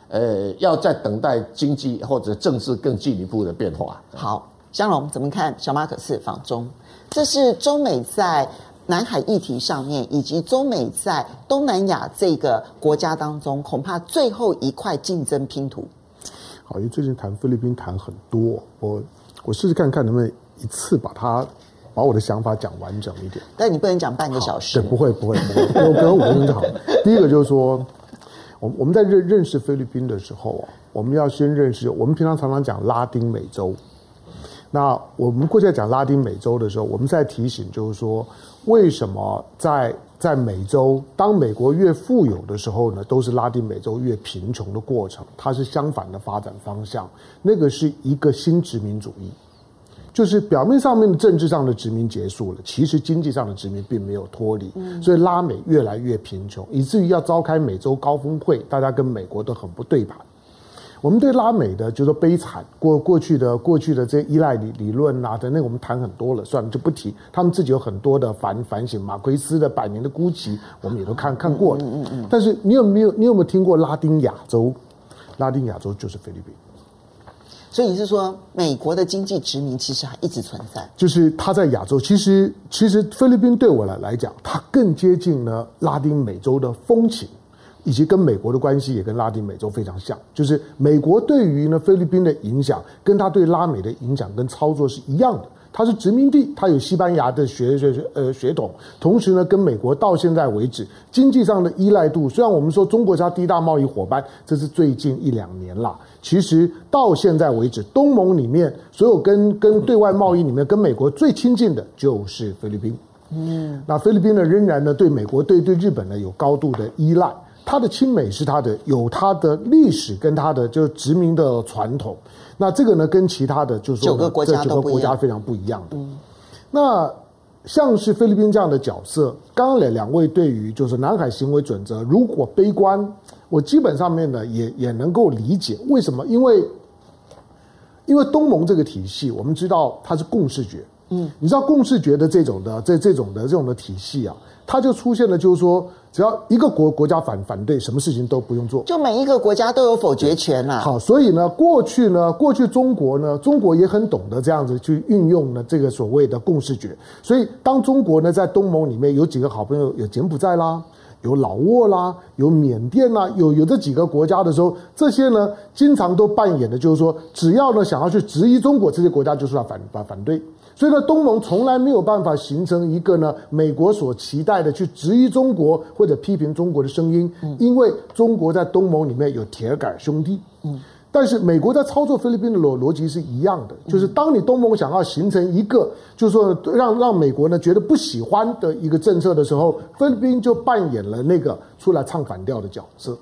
呃，要在等待经济或者政治更进一步的变化。好，香龙怎么看？小马可仕访中，这是中美在。南海议题上面，以及中美在东南亚这个国家当中，恐怕最后一块竞争拼图。好，因为最近谈菲律宾谈很多，我我试试看看能不能一次把它把我的想法讲完整一点。但你不能讲半个小时。对，不会不会不会，我给五分钟就好。第一个就是说，我我们在认认识菲律宾的时候啊，我们要先认识。我们平常常常讲拉丁美洲。那我们过去在讲拉丁美洲的时候，我们在提醒，就是说，为什么在在美洲，当美国越富有的时候呢，都是拉丁美洲越贫穷的过程，它是相反的发展方向。那个是一个新殖民主义，就是表面上面的政治上的殖民结束了，其实经济上的殖民并没有脱离，所以拉美越来越贫穷，以至于要召开美洲高峰会，大家跟美国都很不对盘。我们对拉美的就是说悲惨过过去的过去的这些依赖理理论啊等等我们谈很多了，算了就不提。他们自己有很多的反反省，马奎斯的《百年的孤寂》，我们也都看看过了。嗯嗯嗯。但是你有没有你有没有听过拉丁亚洲？拉丁亚洲就是菲律宾。所以你是说，美国的经济殖民其实还一直存在？就是它在亚洲，其实其实菲律宾对我来来讲，它更接近呢拉丁美洲的风情，以及跟美国的关系也跟拉丁美洲非常像。就是美国对于呢菲律宾的影响，跟他对拉美的影响跟操作是一样的。它是殖民地，它有西班牙的血血呃血统，同时呢，跟美国到现在为止经济上的依赖度，虽然我们说中国是它第一大贸易伙伴，这是最近一两年啦。其实到现在为止，东盟里面所有跟跟对外贸易里面跟美国最亲近的就是菲律宾。嗯，那菲律宾呢，仍然呢对美国对对日本呢有高度的依赖，它的亲美是它的有它的历史跟它的就是殖民的传统。那这个呢，跟其他的就是说九个国家这九个国家非常不一样的。嗯，那像是菲律宾这样的角色，刚刚两两位对于就是南海行为准则，如果悲观，我基本上面呢也也能够理解为什么？因为因为东盟这个体系，我们知道它是共视觉。嗯，你知道共视觉的这种的这这种的这种的体系啊，它就出现了，就是说。只要一个国国家反反对，什么事情都不用做，就每一个国家都有否决权呐、啊。好，所以呢，过去呢，过去中国呢，中国也很懂得这样子去运用呢这个所谓的共识决。所以，当中国呢在东盟里面有几个好朋友，有柬埔寨啦，有老挝啦，有缅甸啦，有有这几个国家的时候，这些呢经常都扮演的就是说，只要呢想要去质疑中国，这些国家就是要反反反对。所以呢，东盟从来没有办法形成一个呢，美国所期待的去质疑中国或者批评中国的声音，因为中国在东盟里面有铁杆兄弟。嗯，但是美国在操作菲律宾的逻逻辑是一样的，就是当你东盟想要形成一个，就是说让让美国呢觉得不喜欢的一个政策的时候，菲律宾就扮演了那个出来唱反调的角色。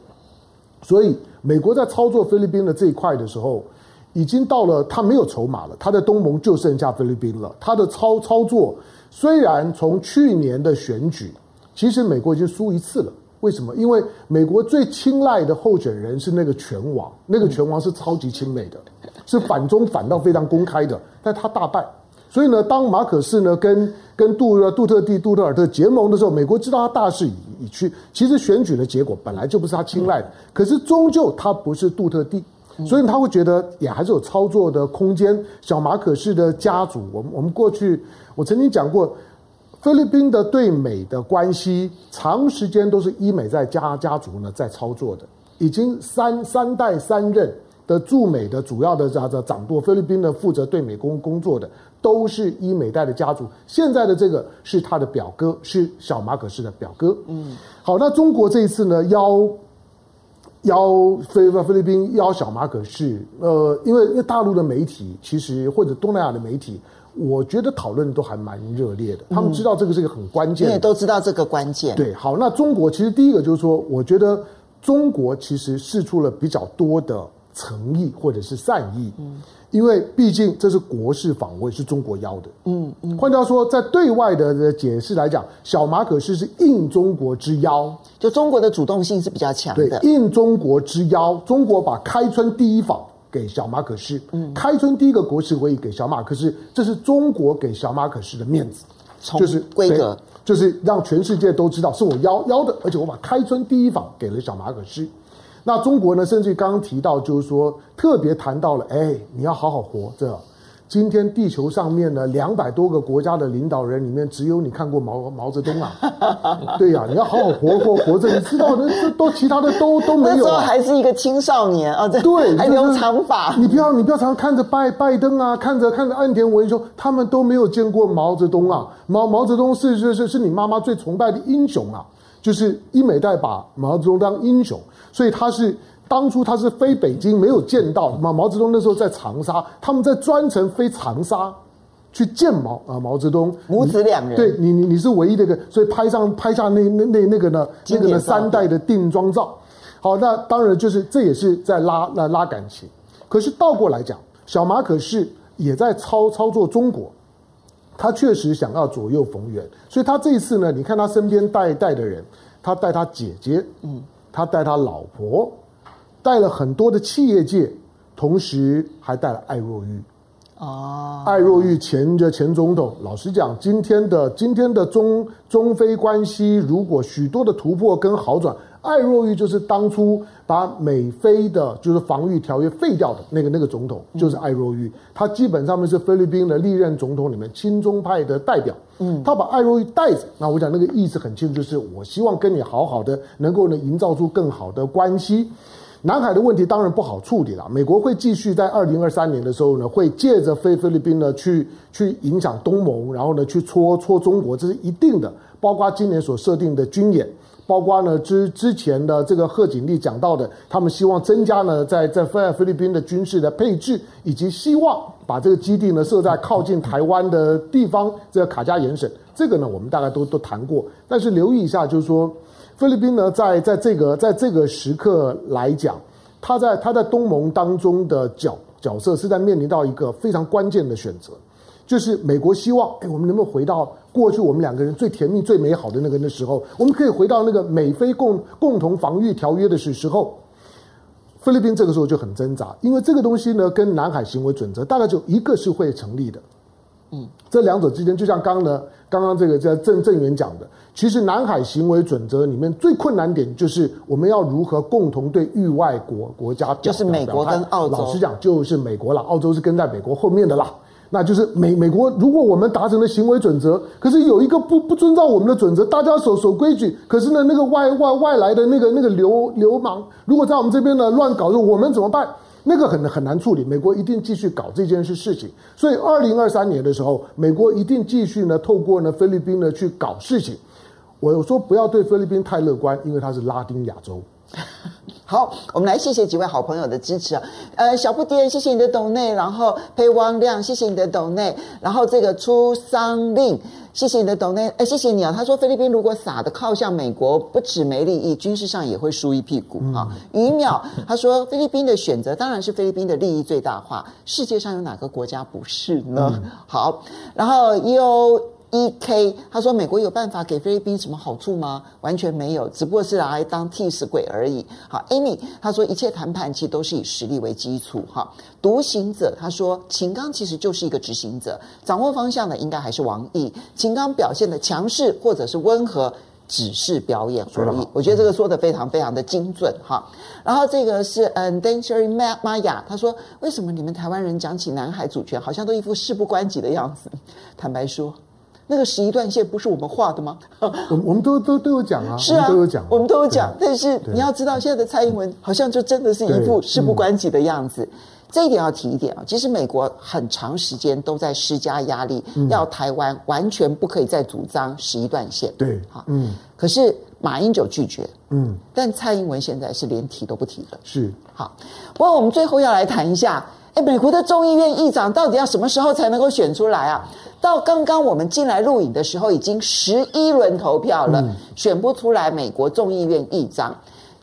所以，美国在操作菲律宾的这一块的时候。已经到了，他没有筹码了。他在东盟就剩下菲律宾了。他的操操作虽然从去年的选举，其实美国已经输一次了。为什么？因为美国最青睐的候选人是那个拳王，那个拳王是超级亲美的，是反中反到非常公开的，但他大败。所以呢，当马可仕呢跟跟杜杜特地杜特尔特结盟的时候，美国知道他大势已已去。其实选举的结果本来就不是他青睐的，可是终究他不是杜特地。所以他会觉得也还是有操作的空间。小马可仕的家族，我们我们过去我曾经讲过，菲律宾的对美的关系，长时间都是伊美在家家族呢在操作的，已经三三代三任的驻美的主要的这这掌舵，菲律宾的负责对美工工作的都是伊美代的家族。现在的这个是他的表哥，是小马可仕的表哥。嗯，好，那中国这一次呢邀。邀菲菲律宾邀小马可是，呃，因为因为大陆的媒体其实或者东南亚的媒体，我觉得讨论都还蛮热烈的。他们知道这个是一个很关键，你也都知道这个关键。对，好，那中国其实第一个就是说，我觉得中国其实试出了比较多的诚意或者是善意。嗯。因为毕竟这是国事访问，是中国邀的。嗯嗯。换句话说，在对外的解释来讲，小马可是是应中国之邀，就中国的主动性是比较强的。对，应中国之邀，中国把开春第一访给小马可仕，嗯，开春第一个国事会议给小马可仕，这是中国给小马可仕的面子，就是规格，就是让全世界都知道是我邀邀的，而且我把开春第一访给了小马可仕。那中国呢？甚至刚刚提到，就是说特别谈到了，哎，你要好好活着。今天地球上面呢，两百多个国家的领导人里面，只有你看过毛毛泽东啊？对呀、啊，你要好好活活活着。你知道的，这都其他的都都没有、啊。还是一个青少年啊？对，还留长发。你不要，你不要常常看着拜拜登啊，看着看着岸田文雄，他们都没有见过毛泽东啊。毛毛泽东是是是是你妈妈最崇拜的英雄啊，就是伊美代把毛泽东当英雄。所以他是当初他是飞北京没有见到毛毛泽东那时候在长沙，他们在专程飞长沙去见毛啊毛泽东母子两人，对你你你是唯一的一个，所以拍上拍下那那那那个呢那个呢三代的定妆照。好，那当然就是这也是在拉拉拉感情。可是倒过来讲，小马可是也在操操作中国，他确实想要左右逢源，所以他这一次呢，你看他身边带带的人，他带他姐姐，嗯。他带他老婆，带了很多的企业界，同时还带了艾若玉。哦，艾若玉前的前总统，老实讲，今天的今天的中中非关系，如果许多的突破跟好转，艾若玉就是当初把美菲的就是防御条约废掉的那个那个总统，就是艾若玉。他基本上面是菲律宾的历任总统里面亲中派的代表。嗯，他把艾若玉带着，那我讲那个意思很清楚，就是我希望跟你好好的，能够呢营造出更好的关系。南海的问题当然不好处理了，美国会继续在二零二三年的时候呢，会借着菲菲律宾呢去去影响东盟，然后呢去戳戳中国，这是一定的。包括今年所设定的军演，包括呢之之前的这个贺锦丽讲到的，他们希望增加呢在在菲菲律宾的军事的配置，以及希望把这个基地呢设在靠近台湾的地方，这个卡加延省，这个呢我们大概都都谈过，但是留意一下，就是说。菲律宾呢，在在这个在这个时刻来讲，他在他在东盟当中的角角色是在面临到一个非常关键的选择，就是美国希望，哎，我们能不能回到过去我们两个人最甜蜜、最美好的那个那时候？我们可以回到那个美菲共共同防御条约的时时候。菲律宾这个时候就很挣扎，因为这个东西呢，跟南海行为准则大概就一个是会成立的。嗯，这两者之间，就像刚刚呢，刚刚这个在郑郑源讲的，其实南海行为准则里面最困难点就是我们要如何共同对域外国国家表，就是美国跟澳洲。老实讲，就是美国了，澳洲是跟在美国后面的啦。那就是美美国，如果我们达成了行为准则，可是有一个不不遵照我们的准则，大家守守规矩，可是呢，那个外外外来的那个那个流流氓，如果在我们这边呢乱搞，我们怎么办？那个很很难处理，美国一定继续搞这件事事情，所以二零二三年的时候，美国一定继续呢透过呢菲律宾呢去搞事情。我说不要对菲律宾太乐观，因为它是拉丁亚洲。好，我们来谢谢几位好朋友的支持啊，呃，小不点，谢谢你的斗内，然后裴汪亮，谢谢你的斗内，然后这个出桑令，谢谢你的斗内，哎，谢谢你啊。他说菲律宾如果撒的靠向美国，不止没利益，军事上也会输一屁股啊。于淼他说菲律宾的选择当然是菲律宾的利益最大化，世界上有哪个国家不是呢？嗯、好，然后又。E K，他说美国有办法给菲律宾什么好处吗？完全没有，只不过是拿来当替死鬼而已。好，Amy，他说一切谈判其实都是以实力为基础。哈，独行者他说秦刚其实就是一个执行者，掌握方向的应该还是王毅。秦刚表现的强势或者是温和，只是表演而已。我觉得这个说的非常非常的精准。哈，然后这个是嗯 Dangery Maya，他说为什么你们台湾人讲起南海主权，好像都一副事不关己的样子？坦白说。那个十一段线不是我们画的吗？我我们都都都有讲啊，是啊，都有讲，我们都有讲。但是你要知道，现在的蔡英文好像就真的是一副事不关己的样子。这一点要提一点啊。其实美国很长时间都在施加压力，要台湾完全不可以再主张十一段线。对，好，嗯。可是马英九拒绝，嗯。但蔡英文现在是连提都不提了。是，好。不过我们最后要来谈一下，哎，美国的众议院议长到底要什么时候才能够选出来啊？到刚刚我们进来录影的时候，已经十一轮投票了，嗯、选不出来美国众议院议长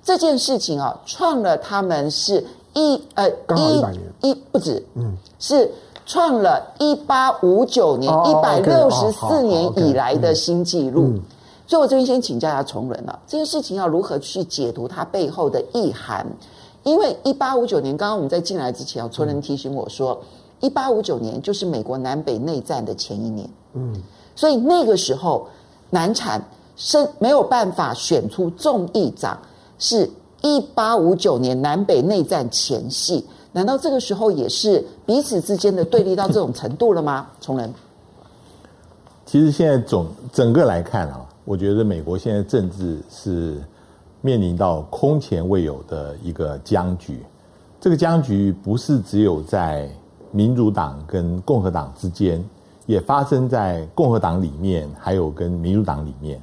这件事情啊，创了他们是一呃一一不止，嗯，是创了一八五九年一百六十四年以来的新纪录。嗯、所以，我这边先请教一下崇仁了，这件事情要如何去解读它背后的意涵？因为一八五九年，刚刚我们在进来之前，崇仁提醒我说。一八五九年就是美国南北内战的前一年，嗯，所以那个时候难产是没有办法选出众议长，是一八五九年南北内战前夕，难道这个时候也是彼此之间的对立到这种程度了吗？崇仁，其实现在总整个来看啊，我觉得美国现在政治是面临到空前未有的一个僵局，这个僵局不是只有在。民主党跟共和党之间，也发生在共和党里面，还有跟民主党里面。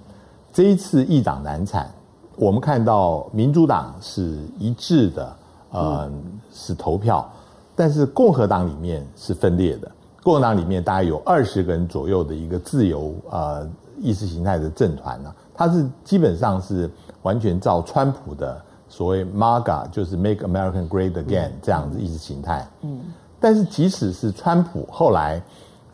这一次议长难产，我们看到民主党是一致的，呃，是投票，但是共和党里面是分裂的。共和党里面大概有二十个人左右的一个自由呃意识形态的政团呢，它是基本上是完全照川普的所谓 MAGA，就是 Make America Great Again 这样子意识形态。嗯。但是，即使是川普后来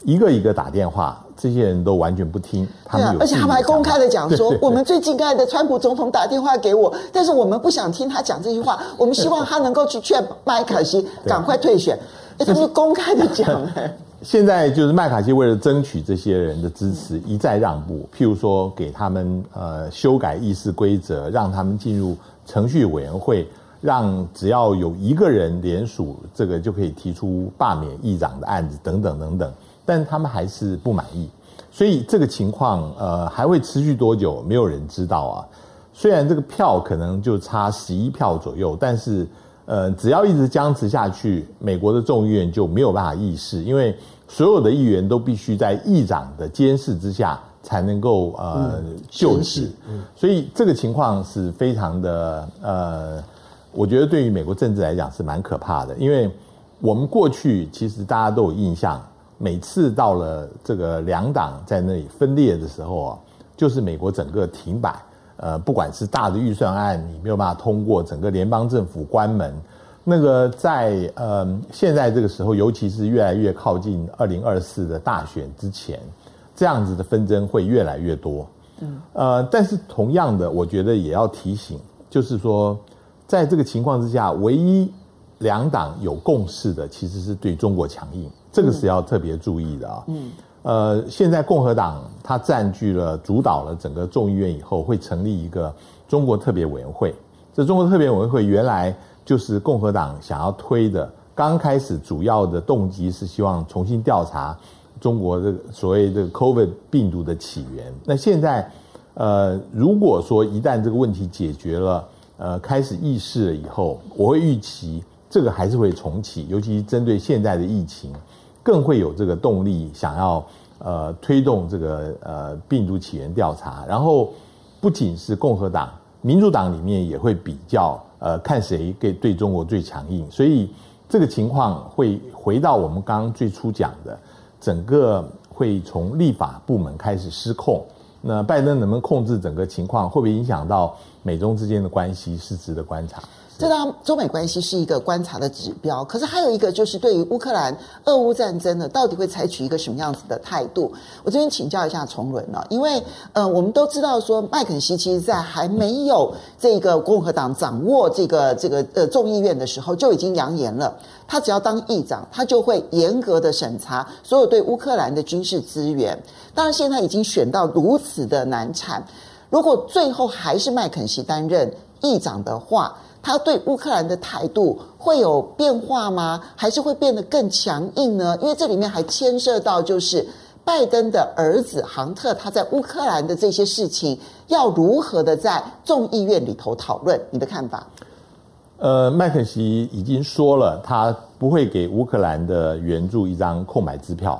一个一个打电话，这些人都完全不听。他们有，而且他们还公开的讲说：“我们最敬爱的川普总统打电话给我，但是我们不想听他讲这句话。我们希望他能够去劝麦卡锡赶快退选。”他们公开的讲，现在就是麦卡锡为了争取这些人的支持，一再让步，譬如说给他们呃修改议事规则，让他们进入程序委员会，让只要有一个人联署，这个就可以提出罢免议长的案子等等等等，但他们还是不满意，所以这个情况呃还会持续多久，没有人知道啊。虽然这个票可能就差十一票左右，但是。呃，只要一直僵持下去，美国的众议院就没有办法议事，因为所有的议员都必须在议长的监视之下才能够呃就职，所以这个情况是非常的呃，我觉得对于美国政治来讲是蛮可怕的，因为我们过去其实大家都有印象，每次到了这个两党在那里分裂的时候啊，就是美国整个停摆。呃，不管是大的预算案，你没有办法通过，整个联邦政府关门。那个在呃现在这个时候，尤其是越来越靠近二零二四的大选之前，这样子的纷争会越来越多。嗯，呃，但是同样的，我觉得也要提醒，就是说，在这个情况之下，唯一两党有共识的，其实是对中国强硬，这个是要特别注意的啊。嗯。呃，现在共和党它占据了主导了整个众议院以后，会成立一个中国特别委员会。这中国特别委员会原来就是共和党想要推的，刚开始主要的动机是希望重新调查中国这个所谓这个 COVID 病毒的起源。那现在，呃，如果说一旦这个问题解决了，呃，开始议事了以后，我会预期这个还是会重启，尤其针对现在的疫情。更会有这个动力，想要呃推动这个呃病毒起源调查，然后不仅是共和党，民主党里面也会比较呃看谁给对中国最强硬，所以这个情况会回到我们刚刚最初讲的，整个会从立法部门开始失控。那拜登能不能控制整个情况，会不会影响到美中之间的关系，是值得观察。这当中美关系是一个观察的指标，可是还有一个就是对于乌克兰俄乌战争呢，到底会采取一个什么样子的态度？我这边请教一下崇伦呢，因为呃，我们都知道说麦肯锡其实在还没有这个共和党掌握这个这个呃众议院的时候，就已经扬言了，他只要当议长，他就会严格的审查所有对乌克兰的军事资源。当然，现在已经选到如此的难产，如果最后还是麦肯锡担任议长的话，他对乌克兰的态度会有变化吗？还是会变得更强硬呢？因为这里面还牵涉到就是拜登的儿子杭特，他在乌克兰的这些事情要如何的在众议院里头讨论？你的看法？呃，麦肯锡已经说了，他不会给乌克兰的援助一张空白支票。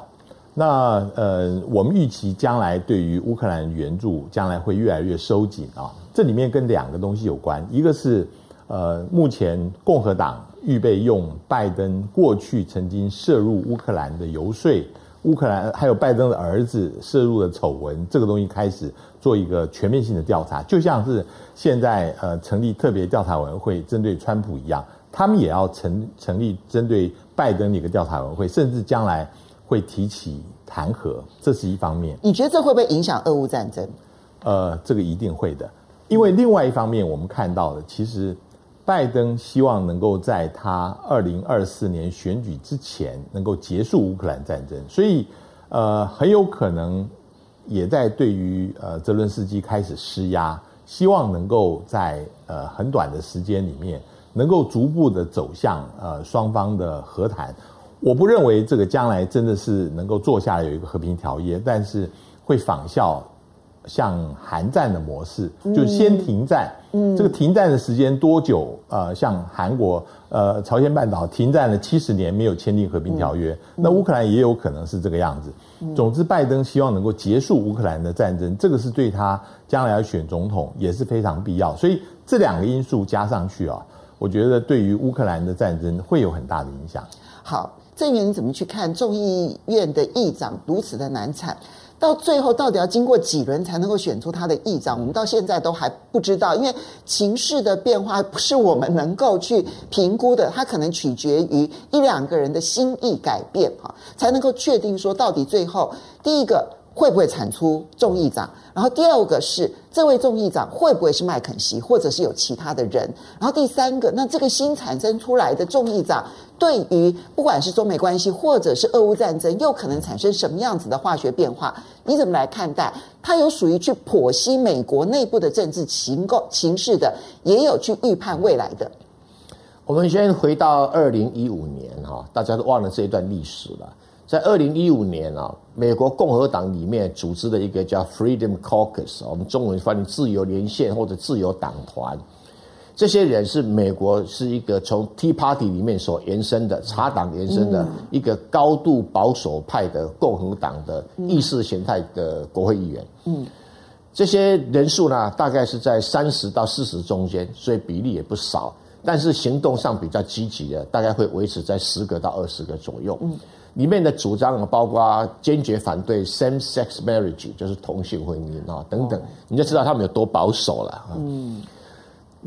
那呃，我们预期将来对于乌克兰援助将来会越来越收紧啊。这里面跟两个东西有关，一个是。呃，目前共和党预备用拜登过去曾经涉入乌克兰的游说，乌克兰还有拜登的儿子涉入的丑闻，这个东西开始做一个全面性的调查，就像是现在呃成立特别调查委员会针对川普一样，他们也要成成立针对拜登的一个调查委员会，甚至将来会提起弹劾，这是一方面。你觉得这会不会影响俄乌战争？呃，这个一定会的，因为另外一方面我们看到的其实。拜登希望能够在他二零二四年选举之前能够结束乌克兰战争，所以呃很有可能也在对于呃泽伦斯基开始施压，希望能够在呃很短的时间里面能够逐步的走向呃双方的和谈。我不认为这个将来真的是能够坐下来有一个和平条约，但是会仿效。像韩战的模式，就先停战。嗯，这个停战的时间多久？呃，像韩国、呃，朝鲜半岛停战了七十年，没有签订和平条约。那乌克兰也有可能是这个样子。总之，拜登希望能够结束乌克兰的战争，这个是对他将来要选总统也是非常必要。所以这两个因素加上去啊，我觉得对于乌克兰的战争会有很大的影响。好，郑源你怎么去看众议院的议长如此的难产？到最后，到底要经过几轮才能够选出他的议长？我们到现在都还不知道，因为情势的变化不是我们能够去评估的，它可能取决于一两个人的心意改变，哈，才能够确定说到底最后第一个会不会产出众议长，然后第二个是这位众议长会不会是麦肯锡，或者是有其他的人，然后第三个，那这个新产生出来的众议长对于不管是中美关系或者是俄乌战争，又可能产生什么样子的化学变化？你怎么来看待？它有属于去剖析美国内部的政治情构情势的，也有去预判未来的。我们先回到二零一五年哈，大家都忘了这一段历史了。在二零一五年啊，美国共和党里面组织的一个叫 Freedom Caucus，我们中文翻译自由连线或者自由党团。这些人是美国是一个从 Tea Party 里面所延伸的茶党延伸的一个高度保守派的共和党的意识形态的国会议员。嗯，这些人数呢，大概是在三十到四十中间，所以比例也不少。但是行动上比较积极的，大概会维持在十个到二十个左右。嗯，里面的主张包括坚决反对 same-sex marriage，就是同性婚姻啊等等，你就知道他们有多保守了。嗯，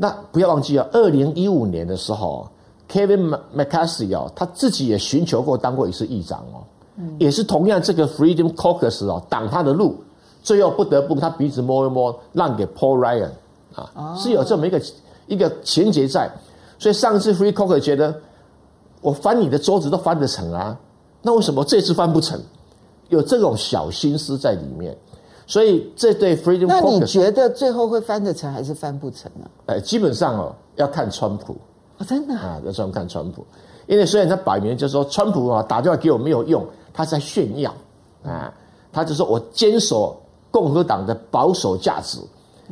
那不要忘记啊，二零一五年的时候，Kevin McCarthy 哦，他自己也寻求过当过一次议长哦，也是同样这个 Freedom Caucus 哦挡他的路，最后不得不他鼻子摸一摸，让给 Paul Ryan 啊，是有这么一个一个情节在。所以上次 Free Caucus 觉得我翻你的桌子都翻得成啊，那为什么这次翻不成？有这种小心思在里面。所以这对 Freedom 那你觉得最后会翻得成还是翻不成呢？哎，基本上哦，要看川普。啊，真的啊，要专看川普，因为虽然他摆明就是说川普啊打电话给我没有用，他在炫耀。啊，他就说我坚守共和党的保守价值，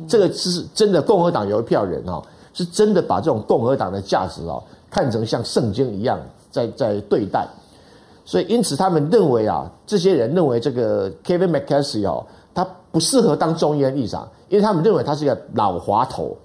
这个是真的，共和党有一票人哦。是真的把这种共和党的价值哦看成像圣经一样在在对待，所以因此他们认为啊，这些人认为这个 Kevin McCarthy 哦，他不适合当众议院议长，因为他们认为他是一个老滑头。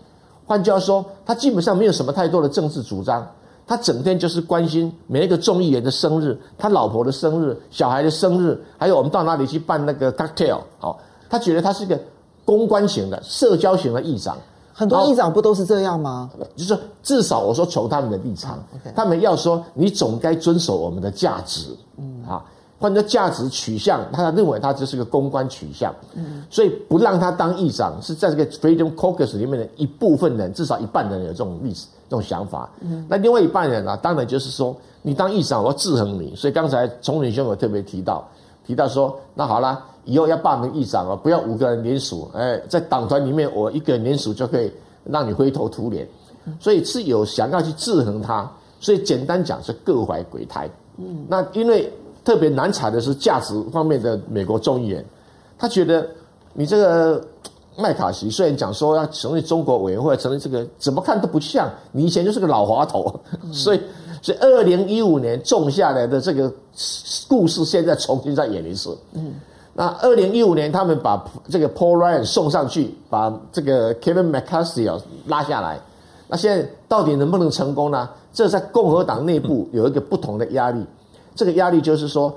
换句话说，他基本上没有什么太多的政治主张，他整天就是关心每一个众议员的生日、他老婆的生日、小孩的生日，还有我们到哪里去办那个 cocktail 哦，他觉得他是一个公关型的、社交型的议长。很多议长不都是这样吗？就是至少我说从他们的立场，他们要说你总该遵守我们的价值，嗯啊，换作价值取向，他认为他这是个公关取向，嗯，所以不让他当议长是在这个 Freedom Caucus 里面的一部分人，至少一半人有这种历史这种想法，嗯，那另外一半人呢、啊，当然就是说你当议长我要制衡你，所以刚才崇仁兄有特别提到提到说，那好啦。以后要罢免议长哦，不要五个人联署，哎，在党团里面我一个人联署就可以让你灰头土脸，所以是有想要去制衡他，所以简单讲是各怀鬼胎。嗯，那因为特别难产的是价值方面的美国众议员，他觉得你这个麦卡锡虽然讲说要成立中国委员会，成立这个怎么看都不像，你以前就是个老滑头，所以所以二零一五年种下来的这个故事，现在重新再演一次。嗯。那二零一五年，他们把这个 Paul Ryan 送上去，把这个 Kevin McCarthy 拉下来。那现在到底能不能成功呢？这在共和党内部有一个不同的压力。这个压力就是说，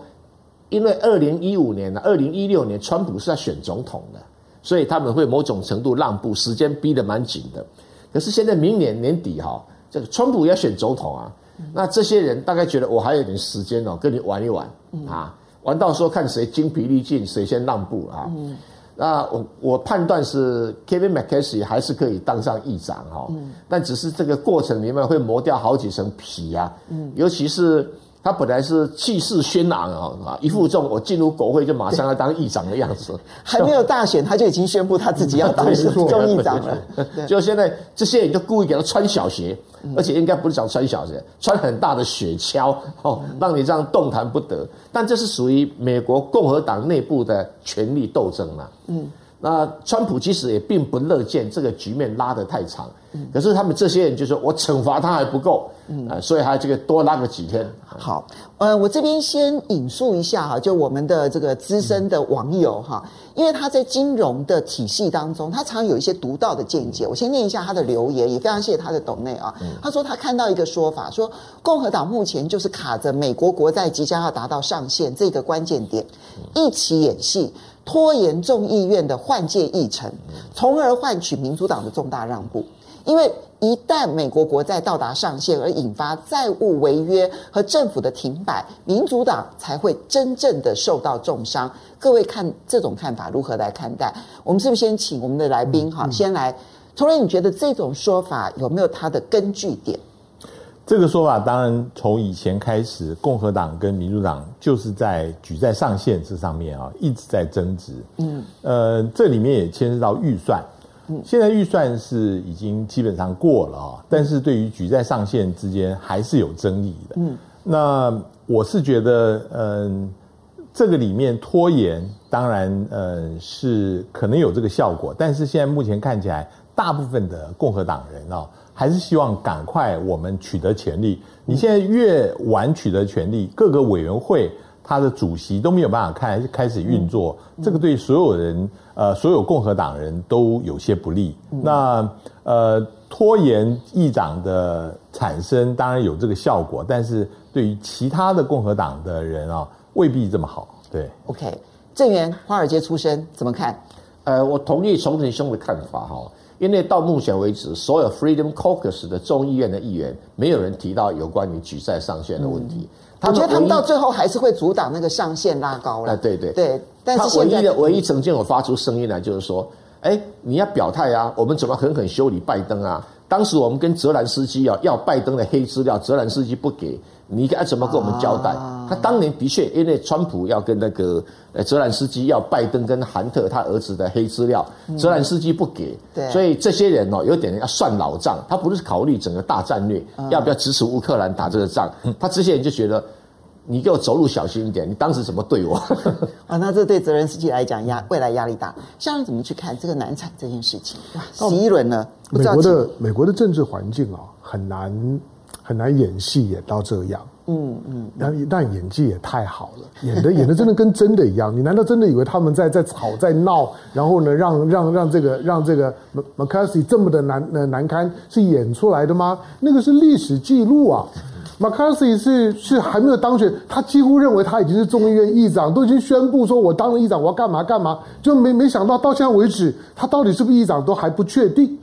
因为二零一五年呢，二零一六年川普是在选总统的，所以他们会某种程度让步，时间逼得蛮紧的。可是现在明年年底哈，这个川普要选总统啊，那这些人大概觉得我还有点时间哦，跟你玩一玩啊。玩到说看谁精疲力尽，谁先让步啊？嗯、那我我判断是 Kevin McCarthy 还是可以当上议长哈，嗯、但只是这个过程里面会磨掉好几层皮啊，嗯、尤其是。他本来是气势轩昂啊，一副这种我进入国会就马上要当议长的样子，还没有大选他就已经宣布他自己要当 众议长了。就现在这些人就故意给他穿小鞋，而且应该不是想穿小鞋，穿很大的雪橇哦，让你这样动弹不得。但这是属于美国共和党内部的权力斗争嘛。嗯。那川普其实也并不乐见这个局面拉得太长，可是他们这些人就说，我惩罚他还不够，嗯，所以还这个多拉个几天。好，呃，我这边先引述一下哈，就我们的这个资深的网友哈，因为他在金融的体系当中，他常有一些独到的见解。我先念一下他的留言，也非常谢谢他的抖内啊。他说他看到一个说法，说共和党目前就是卡着美国国债即将要达到上限这个关键点，一起演戏。拖延众议院的换届议程，从而换取民主党的重大让步。因为一旦美国国债到达上限，而引发债务违约和政府的停摆，民主党才会真正的受到重伤。各位看这种看法如何来看待？我们是不是先请我们的来宾哈，先来？崇仁，你觉得这种说法有没有它的根据点？这个说法当然从以前开始，共和党跟民主党就是在举债上限这上面啊一直在争执。嗯，呃，这里面也牵涉到预算。嗯，现在预算是已经基本上过了啊，但是对于举债上限之间还是有争议的。嗯，那我是觉得，嗯，这个里面拖延当然，嗯，是可能有这个效果，但是现在目前看起来，大部分的共和党人啊。还是希望赶快我们取得权利。你现在越晚取得权利，各个委员会他的主席都没有办法开开始运作，这个对所有人呃所有共和党人都有些不利。那呃拖延议长的产生当然有这个效果，但是对于其他的共和党的人啊未必这么好。对，OK，郑源华尔街出身怎么看？呃，我同意崇承兄的看法哈。因为到目前为止，所有 Freedom Caucus 的众议院的议员，没有人提到有关于举债上限的问题。我觉得他们到最后还是会阻挡那个上限拉高了。啊，对对对。但是他唯一的唯一曾经有发出声音来，就是说，哎，你要表态啊，我们怎么狠狠修理拜登啊？当时我们跟泽兰斯基啊要拜登的黑资料，泽兰斯基不给。你该怎么跟我们交代？啊、他当年的确，因为川普要跟那个呃泽兰斯基要拜登跟韩特他儿子的黑资料，泽兰斯基不给，所以这些人哦有点要算老账。他不是考虑整个大战略，啊、要不要支持乌克兰打这个仗？嗯、他这些人就觉得，你给我走路小心一点。你当时怎么对我？啊，那这对泽连斯基来讲压未来压力大。像你怎么去看这个难产这件事情？哇，十一轮呢？美国的美国的政治环境啊，很难。很难演戏演到这样，嗯嗯，但但演技也太好了，演的演的真的跟真的一样。你难道真的以为他们在在吵在闹，然后呢，让让让这个让这个 McCarthy 这么的难呃难堪是演出来的吗？那个是历史记录啊！McCarthy 是是还没有当选，他几乎认为他已经是众议院议长，都已经宣布说我当了议长，我要干嘛干嘛，就没没想到到现在为止，他到底是不是议长都还不确定。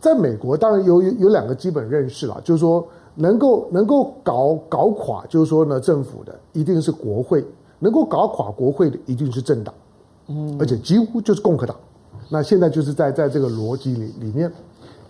在美国，当然有有有两个基本认识了，就是说能够能够搞搞垮，就是说呢，政府的一定是国会，能够搞垮国会的一定是政党，嗯，而且几乎就是共和党。那现在就是在在这个逻辑里里面。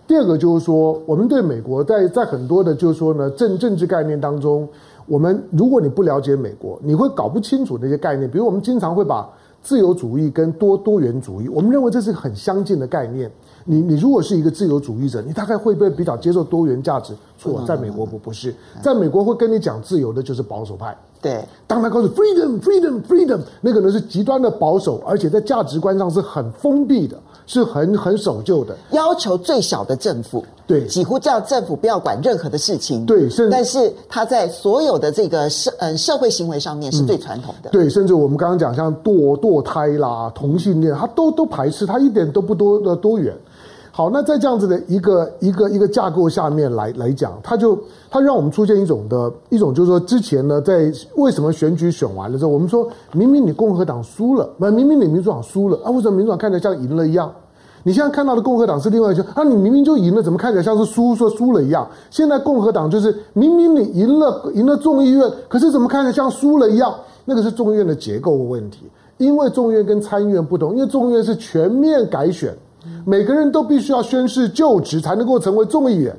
第二个就是说，我们对美国在在很多的，就是说呢，政政治概念当中，我们如果你不了解美国，你会搞不清楚那些概念。比如我们经常会把自由主义跟多多元主义，我们认为这是很相近的概念。你你如果是一个自由主义者，你大概会不会比较接受多元价值？错，在美国不不是，在美国会跟你讲自由的就是保守派。对，当他告诉 freedom freedom freedom，那个呢是极端的保守，而且在价值观上是很封闭的，是很很守旧的，要求最小的政府。对，几乎叫政府不要管任何的事情。对，但是他在所有的这个社嗯社会行为上面是最传统的。嗯、对，甚至我们刚刚讲像堕堕胎啦、同性恋，他都都排斥，他一点都不多的多元。好，那在这样子的一个一个一个架构下面来来讲，他就他让我们出现一种的一种，就是说之前呢，在为什么选举选完了之后，我们说明明你共和党输了，不，明明你民主党输了啊，为什么民主党看起来像赢了一样？你现在看到的共和党是另外一个啊，你明明就赢了，怎么看起来像是输说输了一样？现在共和党就是明明你赢了赢了众议院，可是怎么看起来像输了一样？那个是众议院的结构问题，因为众议院跟参议院不同，因为众议院是全面改选。每个人都必须要宣誓就职才能够成为众议员，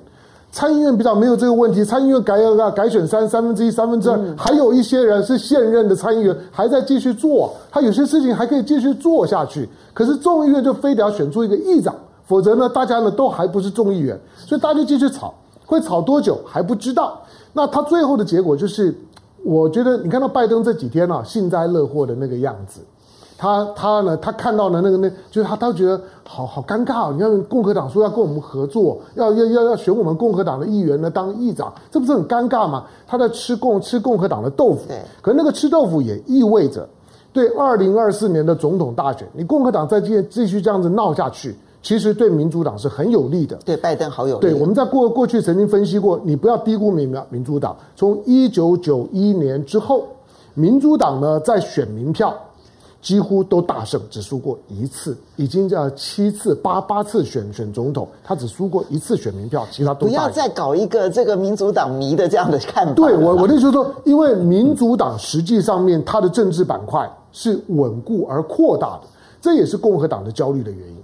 参议院比较没有这个问题，参议院改改改选三三分之一三分之二，还有一些人是现任的参议员还在继续做，他有些事情还可以继续做下去。可是众议院就非得要选出一个议长，否则呢，大家呢都还不是众议员，所以大家就继续吵，会吵多久还不知道。那他最后的结果就是，我觉得你看到拜登这几天啊幸灾乐祸的那个样子。他他呢？他看到了那个那，就是他他觉得好好尴尬哦。你看共和党说要跟我们合作，要要要要选我们共和党的议员呢当议长，这不是很尴尬吗？他在吃共吃共和党的豆腐。可是那个吃豆腐也意味着，对二零二四年的总统大选，你共和党再继继续这样子闹下去，其实对民主党是很有利的。对拜登好有利。对，我们在过过去曾经分析过，你不要低估民民主党。从一九九一年之后，民主党呢在选民票。几乎都大胜，只输过一次，已经叫七次八八次选选总统，他只输过一次选民票，其他都不要再搞一个这个民主党迷的这样的看法。对我，我的意思说，因为民主党实际上面它的政治板块是稳固而扩大的，这也是共和党的焦虑的原因。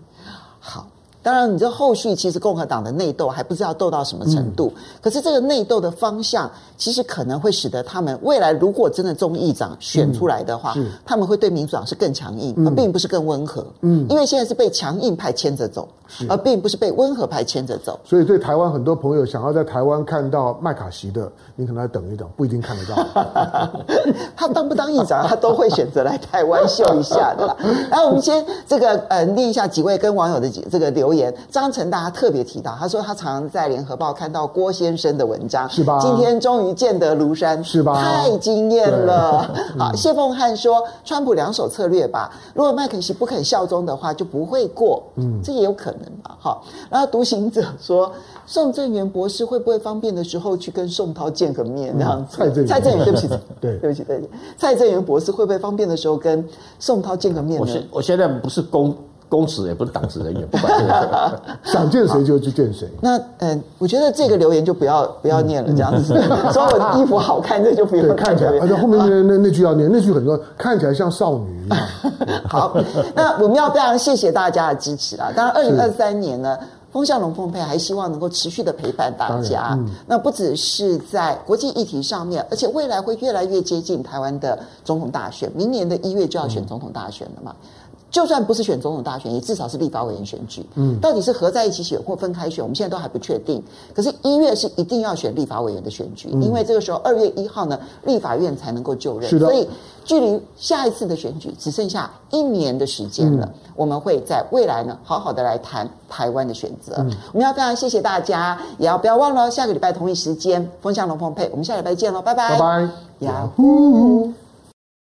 好，当然，你这后续其实共和党的内斗还不知道斗到什么程度。嗯、可是这个内斗的方向，其实可能会使得他们未来如果真的众议长选出来的话，嗯、他们会对民主党是更强硬，嗯、而并不是更温和。嗯，因为现在是被强硬派牵着走，而并不是被温和派牵着走。所以，对台湾很多朋友想要在台湾看到麦卡锡的，你可能要等一等，不一定看得到。他当不当议长，他都会选择来台湾秀一下的啦。然后我们先这个呃念一下几位跟网友的这个留言。张成大家特别提到，他说他常常在联合报看到郭先生的文章，是吧？今天终于见得庐山，是吧？太惊艳了。好，谢凤汉说，川普两手策略吧，如果麦肯锡不肯效忠的话，就不会过。嗯，这也有可能吧。好，然后独行者说。宋正元博士会不会方便的时候去跟宋涛见个面？这样子，蔡正蔡正元，对不起，对，对不起，对不起，蔡正元博士会不会方便的时候跟宋涛见个面呢？我现我现在不是公公职，也不是党职人员，不管这个，想见谁就去见谁。那嗯，我觉得这个留言就不要不要念了，这样子。说我的衣服好看，这就不用看起来。而且后面那那那句要念，那句很多，看起来像少女一样。好，那我们要非常谢谢大家的支持啊！当然，二零二三年呢。风向龙凤配还希望能够持续的陪伴大家。嗯、那不只是在国际议题上面，而且未来会越来越接近台湾的总统大选。明年的一月就要选总统大选了嘛？嗯、就算不是选总统大选，也至少是立法委员选举。嗯，到底是合在一起选或分开选，我们现在都还不确定。可是，一月是一定要选立法委员的选举，嗯、因为这个时候二月一号呢，立法院才能够就任。是的。所以。距离下一次的选举只剩下一年的时间了，嗯、我们会在未来呢，好好的来谈台湾的选择。嗯、我们要非常谢谢大家，也要不要忘了下个礼拜同一时间风向龙凤配，我们下礼拜见喽，拜拜，拜拜，呀呼。